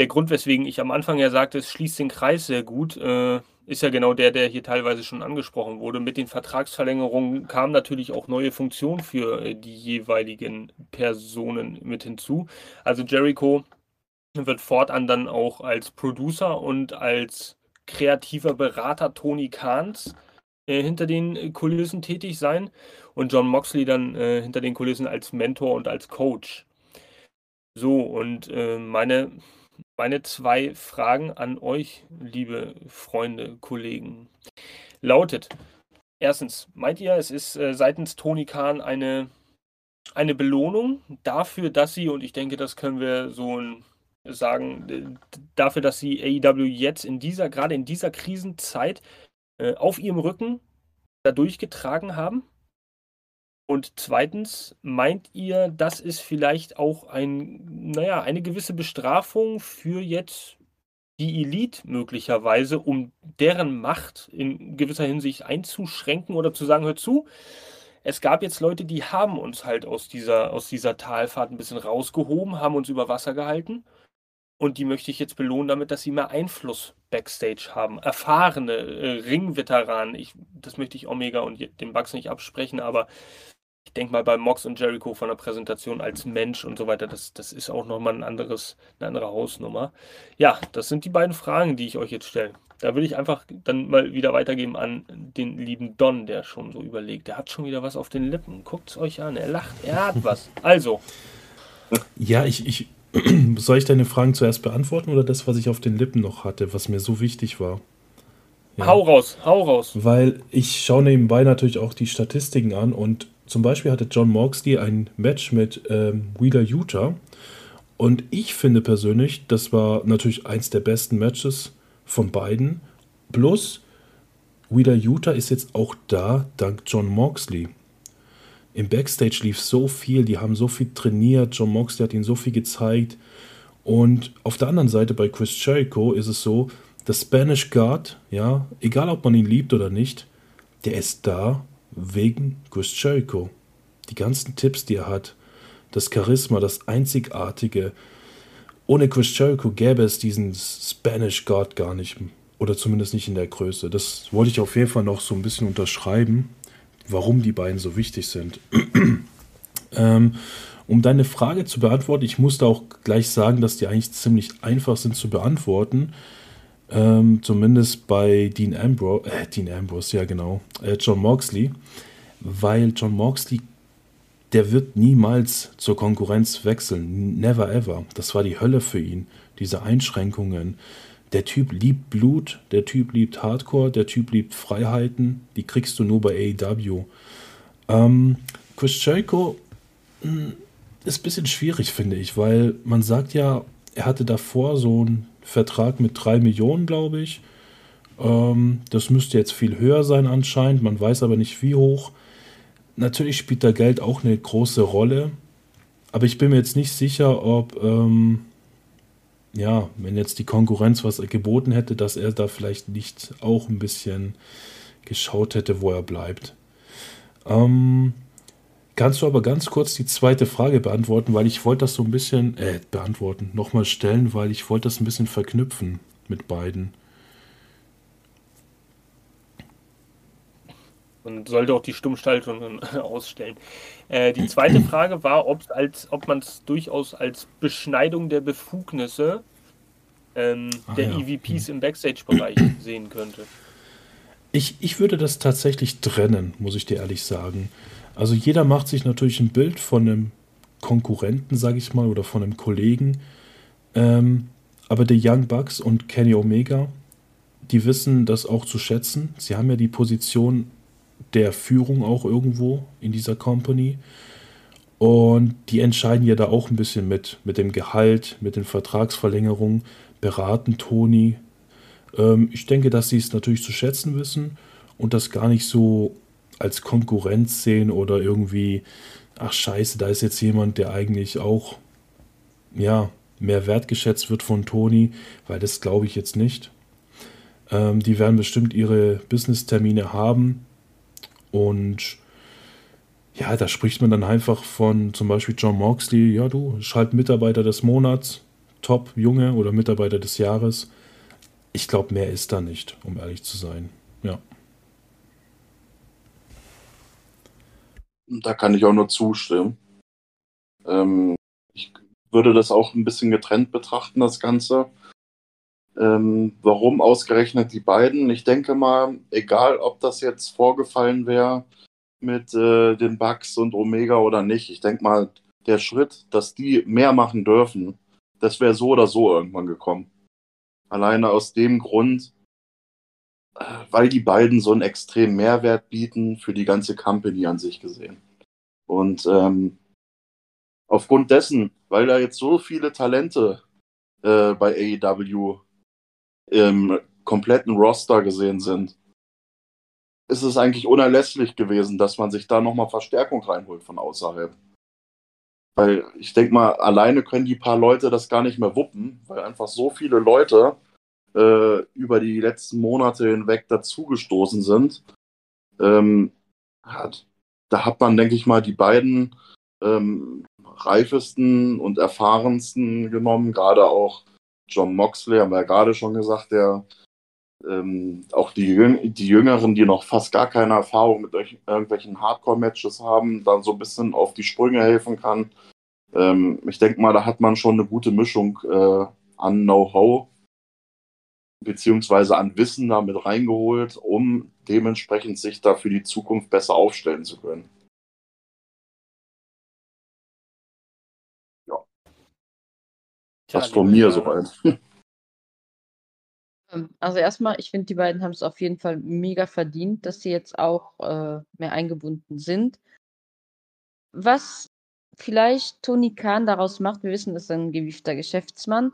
der Grund, weswegen ich am Anfang ja sagte, es schließt den Kreis sehr gut, äh, ist ja genau der, der hier teilweise schon angesprochen wurde. Mit den Vertragsverlängerungen kamen natürlich auch neue Funktionen für äh, die jeweiligen Personen mit hinzu. Also Jericho wird fortan dann auch als Producer und als kreativer Berater Tony Kahns äh, hinter den Kulissen tätig sein und John Moxley dann äh, hinter den Kulissen als Mentor und als Coach. So, und äh, meine meine zwei Fragen an euch, liebe Freunde, Kollegen, lautet: Erstens, meint ihr, es ist äh, seitens Tony Khan eine, eine Belohnung dafür, dass sie, und ich denke, das können wir so sagen, dafür, dass sie AEW jetzt in dieser, gerade in dieser Krisenzeit äh, auf ihrem Rücken da durchgetragen haben? Und zweitens, meint ihr, das ist vielleicht auch ein, naja, eine gewisse Bestrafung für jetzt die Elite möglicherweise, um deren Macht in gewisser Hinsicht einzuschränken oder zu sagen, hör zu, es gab jetzt Leute, die haben uns halt aus dieser, aus dieser Talfahrt ein bisschen rausgehoben, haben uns über Wasser gehalten. Und die möchte ich jetzt belohnen damit, dass sie mehr Einfluss backstage haben. Erfahrene äh, Ringveteranen. Das möchte ich Omega und dem Bugs nicht absprechen, aber ich denke mal bei Mox und Jericho von der Präsentation als Mensch und so weiter, das, das ist auch nochmal ein anderes, eine andere Hausnummer. Ja, das sind die beiden Fragen, die ich euch jetzt stelle. Da würde ich einfach dann mal wieder weitergeben an den lieben Don, der schon so überlegt. Der hat schon wieder was auf den Lippen. Guckt es euch an, er lacht, er hat was. Also. Ja, ich, ich, (clears throat) soll ich deine Fragen zuerst beantworten oder das, was ich auf den Lippen noch hatte, was mir so wichtig war? Ja. Hau raus, hau raus. Weil ich schaue nebenbei natürlich auch die Statistiken an und zum Beispiel hatte John Moxley ein Match mit ähm, Wheeler Utah. Und ich finde persönlich, das war natürlich eins der besten Matches von beiden. Plus, Wheeler Utah ist jetzt auch da, dank John Moxley. Im Backstage lief so viel, die haben so viel trainiert, John Moxley hat ihnen so viel gezeigt. Und auf der anderen Seite bei Chris Jericho ist es so, der Spanish Guard, ja, egal ob man ihn liebt oder nicht, der ist da, wegen Chris Jericho. Die ganzen Tipps, die er hat, das Charisma, das Einzigartige. Ohne Chris Jericho gäbe es diesen Spanish God gar nicht. Oder zumindest nicht in der Größe. Das wollte ich auf jeden Fall noch so ein bisschen unterschreiben, warum die beiden so wichtig sind. (clears throat) ähm, um deine Frage zu beantworten, ich musste auch gleich sagen, dass die eigentlich ziemlich einfach sind zu beantworten. Ähm, zumindest bei Dean Ambrose, äh, Dean Ambrose, ja genau, äh, John Moxley, weil John Moxley, der wird niemals zur Konkurrenz wechseln, never ever. Das war die Hölle für ihn, diese Einschränkungen. Der Typ liebt Blut, der Typ liebt Hardcore, der Typ liebt Freiheiten, die kriegst du nur bei AEW. Ähm, Chris Jericho hm, ist ein bisschen schwierig, finde ich, weil man sagt ja, er hatte davor so ein Vertrag mit 3 Millionen, glaube ich. Ähm, das müsste jetzt viel höher sein anscheinend, man weiß aber nicht wie hoch. Natürlich spielt da Geld auch eine große Rolle, aber ich bin mir jetzt nicht sicher, ob, ähm, ja, wenn jetzt die Konkurrenz was geboten hätte, dass er da vielleicht nicht auch ein bisschen geschaut hätte, wo er bleibt. Ähm, kannst du aber ganz kurz die zweite Frage beantworten, weil ich wollte das so ein bisschen, äh, beantworten, nochmal stellen, weil ich wollte das ein bisschen verknüpfen mit beiden. Und sollte auch die Stummschaltung (laughs) ausstellen. Äh, die zweite (clears throat) Frage war, als, ob man es durchaus als Beschneidung der Befugnisse ähm, ah, der ja. EVPs im Backstage-Bereich (clears throat) sehen könnte. Ich, ich würde das tatsächlich trennen, muss ich dir ehrlich sagen. Also jeder macht sich natürlich ein Bild von einem Konkurrenten, sage ich mal, oder von einem Kollegen. Ähm, aber die Young Bucks und Kenny Omega, die wissen das auch zu schätzen. Sie haben ja die Position der Führung auch irgendwo in dieser Company. Und die entscheiden ja da auch ein bisschen mit, mit dem Gehalt, mit den Vertragsverlängerungen, beraten Toni. Ähm, ich denke, dass sie es natürlich zu schätzen wissen und das gar nicht so als Konkurrenz sehen oder irgendwie, ach scheiße, da ist jetzt jemand, der eigentlich auch, ja, mehr wertgeschätzt wird von Toni, weil das glaube ich jetzt nicht. Ähm, die werden bestimmt ihre Business-Termine haben und ja, da spricht man dann einfach von zum Beispiel John Moxley, ja du, schalt Mitarbeiter des Monats, Top Junge oder Mitarbeiter des Jahres. Ich glaube, mehr ist da nicht, um ehrlich zu sein. Ja. Da kann ich auch nur zustimmen. Ähm, ich würde das auch ein bisschen getrennt betrachten, das Ganze. Ähm, warum ausgerechnet die beiden? Ich denke mal, egal ob das jetzt vorgefallen wäre mit äh, den Bugs und Omega oder nicht, ich denke mal, der Schritt, dass die mehr machen dürfen, das wäre so oder so irgendwann gekommen. Alleine aus dem Grund, äh, weil die beiden so einen extremen Mehrwert bieten für die ganze Company an sich gesehen. Und ähm, aufgrund dessen, weil da jetzt so viele Talente äh, bei AEW im kompletten Roster gesehen sind, ist es eigentlich unerlässlich gewesen, dass man sich da nochmal Verstärkung reinholt von außerhalb. Weil ich denke mal, alleine können die paar Leute das gar nicht mehr wuppen, weil einfach so viele Leute äh, über die letzten Monate hinweg dazugestoßen sind. Ähm, hat, da hat man, denke ich mal, die beiden ähm, reifesten und erfahrensten genommen, gerade auch John Moxley, haben wir ja gerade schon gesagt, der ähm, auch die, die Jüngeren, die noch fast gar keine Erfahrung mit irgendwelchen Hardcore-Matches haben, dann so ein bisschen auf die Sprünge helfen kann. Ähm, ich denke mal, da hat man schon eine gute Mischung äh, an Know-how beziehungsweise an Wissen damit reingeholt, um dementsprechend sich da für die Zukunft besser aufstellen zu können. Das von mir soweit. Ähm, also erstmal, ich finde, die beiden haben es auf jeden Fall mega verdient, dass sie jetzt auch äh, mehr eingebunden sind. Was vielleicht Tony Khan daraus macht, wir wissen, das ist ein gewiefter Geschäftsmann.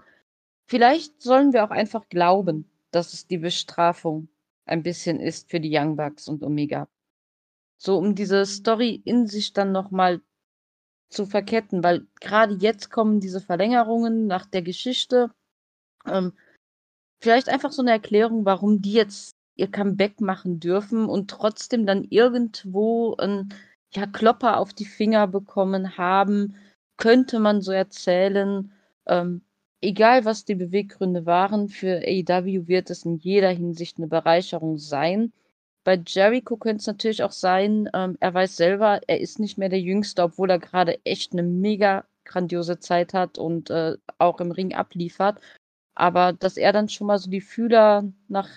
Vielleicht sollen wir auch einfach glauben, dass es die Bestrafung ein bisschen ist für die Young Bucks und Omega. So, um diese Story in sich dann nochmal zu verketten, weil gerade jetzt kommen diese Verlängerungen nach der Geschichte. Ähm, vielleicht einfach so eine Erklärung, warum die jetzt ihr Comeback machen dürfen und trotzdem dann irgendwo ein ja, Klopper auf die Finger bekommen haben, könnte man so erzählen. Ähm, egal was die Beweggründe waren, für AEW wird es in jeder Hinsicht eine Bereicherung sein. Bei Jericho könnte es natürlich auch sein, ähm, er weiß selber, er ist nicht mehr der Jüngste, obwohl er gerade echt eine mega grandiose Zeit hat und äh, auch im Ring abliefert. Aber dass er dann schon mal so die Fühler nach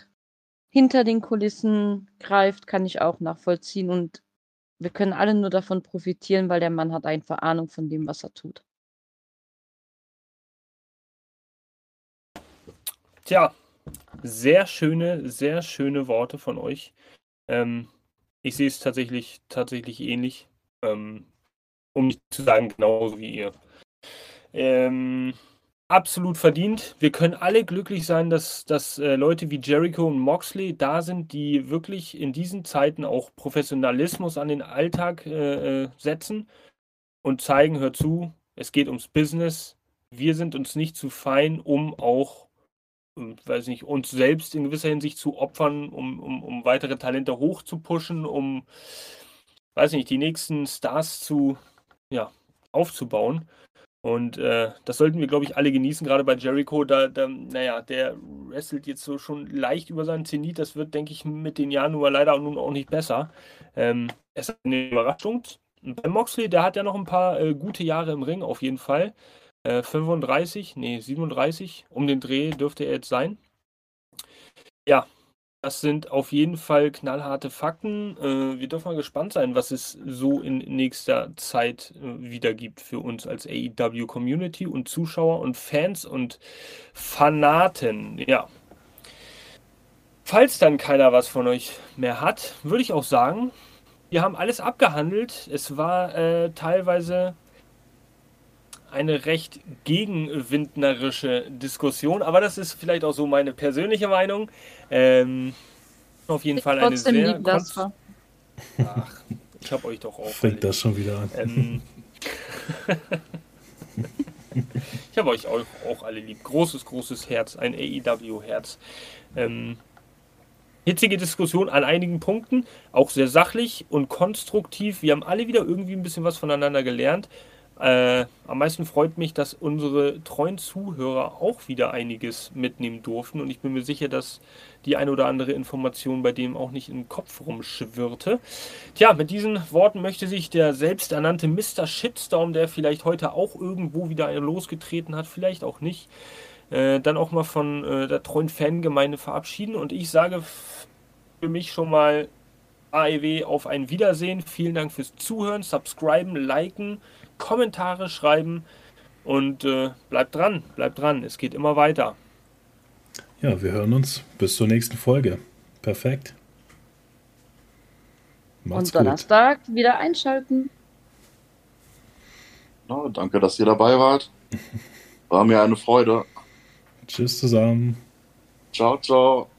hinter den Kulissen greift, kann ich auch nachvollziehen. Und wir können alle nur davon profitieren, weil der Mann hat einfach Ahnung von dem, was er tut. Tja, sehr schöne, sehr schöne Worte von euch. Ähm, ich sehe es tatsächlich, tatsächlich ähnlich. Ähm, um nicht zu sagen, genauso wie ihr. Ähm, absolut verdient. Wir können alle glücklich sein, dass, dass äh, Leute wie Jericho und Moxley da sind, die wirklich in diesen Zeiten auch Professionalismus an den Alltag äh, äh setzen und zeigen, hör zu, es geht ums Business. Wir sind uns nicht zu fein, um auch weiß nicht, uns selbst in gewisser Hinsicht zu opfern, um, um, um weitere Talente hochzupushen, um weiß nicht, die nächsten Stars zu, ja, aufzubauen. Und äh, das sollten wir, glaube ich, alle genießen, gerade bei Jericho. Da, da, naja, der wrestelt jetzt so schon leicht über seinen Zenit. Das wird, denke ich, mit den Jahren nur leider nun auch nicht besser. Ähm, es ist eine Überraschung. Bei Moxley, der hat ja noch ein paar äh, gute Jahre im Ring, auf jeden Fall. Äh, 35, nee, 37, um den Dreh dürfte er jetzt sein. Ja, das sind auf jeden Fall knallharte Fakten. Äh, wir dürfen mal gespannt sein, was es so in nächster Zeit äh, wieder gibt für uns als AEW Community und Zuschauer und Fans und Fanaten. Ja. Falls dann keiner was von euch mehr hat, würde ich auch sagen, wir haben alles abgehandelt. Es war äh, teilweise eine recht gegenwindnerische Diskussion, aber das ist vielleicht auch so meine persönliche Meinung. Ähm, auf jeden ich Fall eine sehr. Lieb, das war. Ach, ich habe euch doch auch. Fängt das schon wieder an. Ähm, (laughs) ich habe euch auch, auch, alle lieb. Großes, großes Herz, ein AEW-Herz. Ähm, hitzige Diskussion an einigen Punkten, auch sehr sachlich und konstruktiv. Wir haben alle wieder irgendwie ein bisschen was voneinander gelernt. Äh, am meisten freut mich, dass unsere treuen Zuhörer auch wieder einiges mitnehmen durften und ich bin mir sicher, dass die eine oder andere Information bei dem auch nicht im Kopf rumschwirrte. Tja, mit diesen Worten möchte sich der selbsternannte Mr. Shitstorm, der vielleicht heute auch irgendwo wieder losgetreten hat, vielleicht auch nicht, äh, dann auch mal von äh, der treuen Fangemeinde verabschieden und ich sage für mich schon mal AEW auf ein Wiedersehen. Vielen Dank fürs Zuhören, subscriben, liken Kommentare schreiben und äh, bleibt dran, bleibt dran. Es geht immer weiter. Ja, wir hören uns bis zur nächsten Folge. Perfekt. Macht's und Donnerstag gut. wieder einschalten. Ja, danke, dass ihr dabei wart. War mir eine Freude. Tschüss zusammen. Ciao, ciao.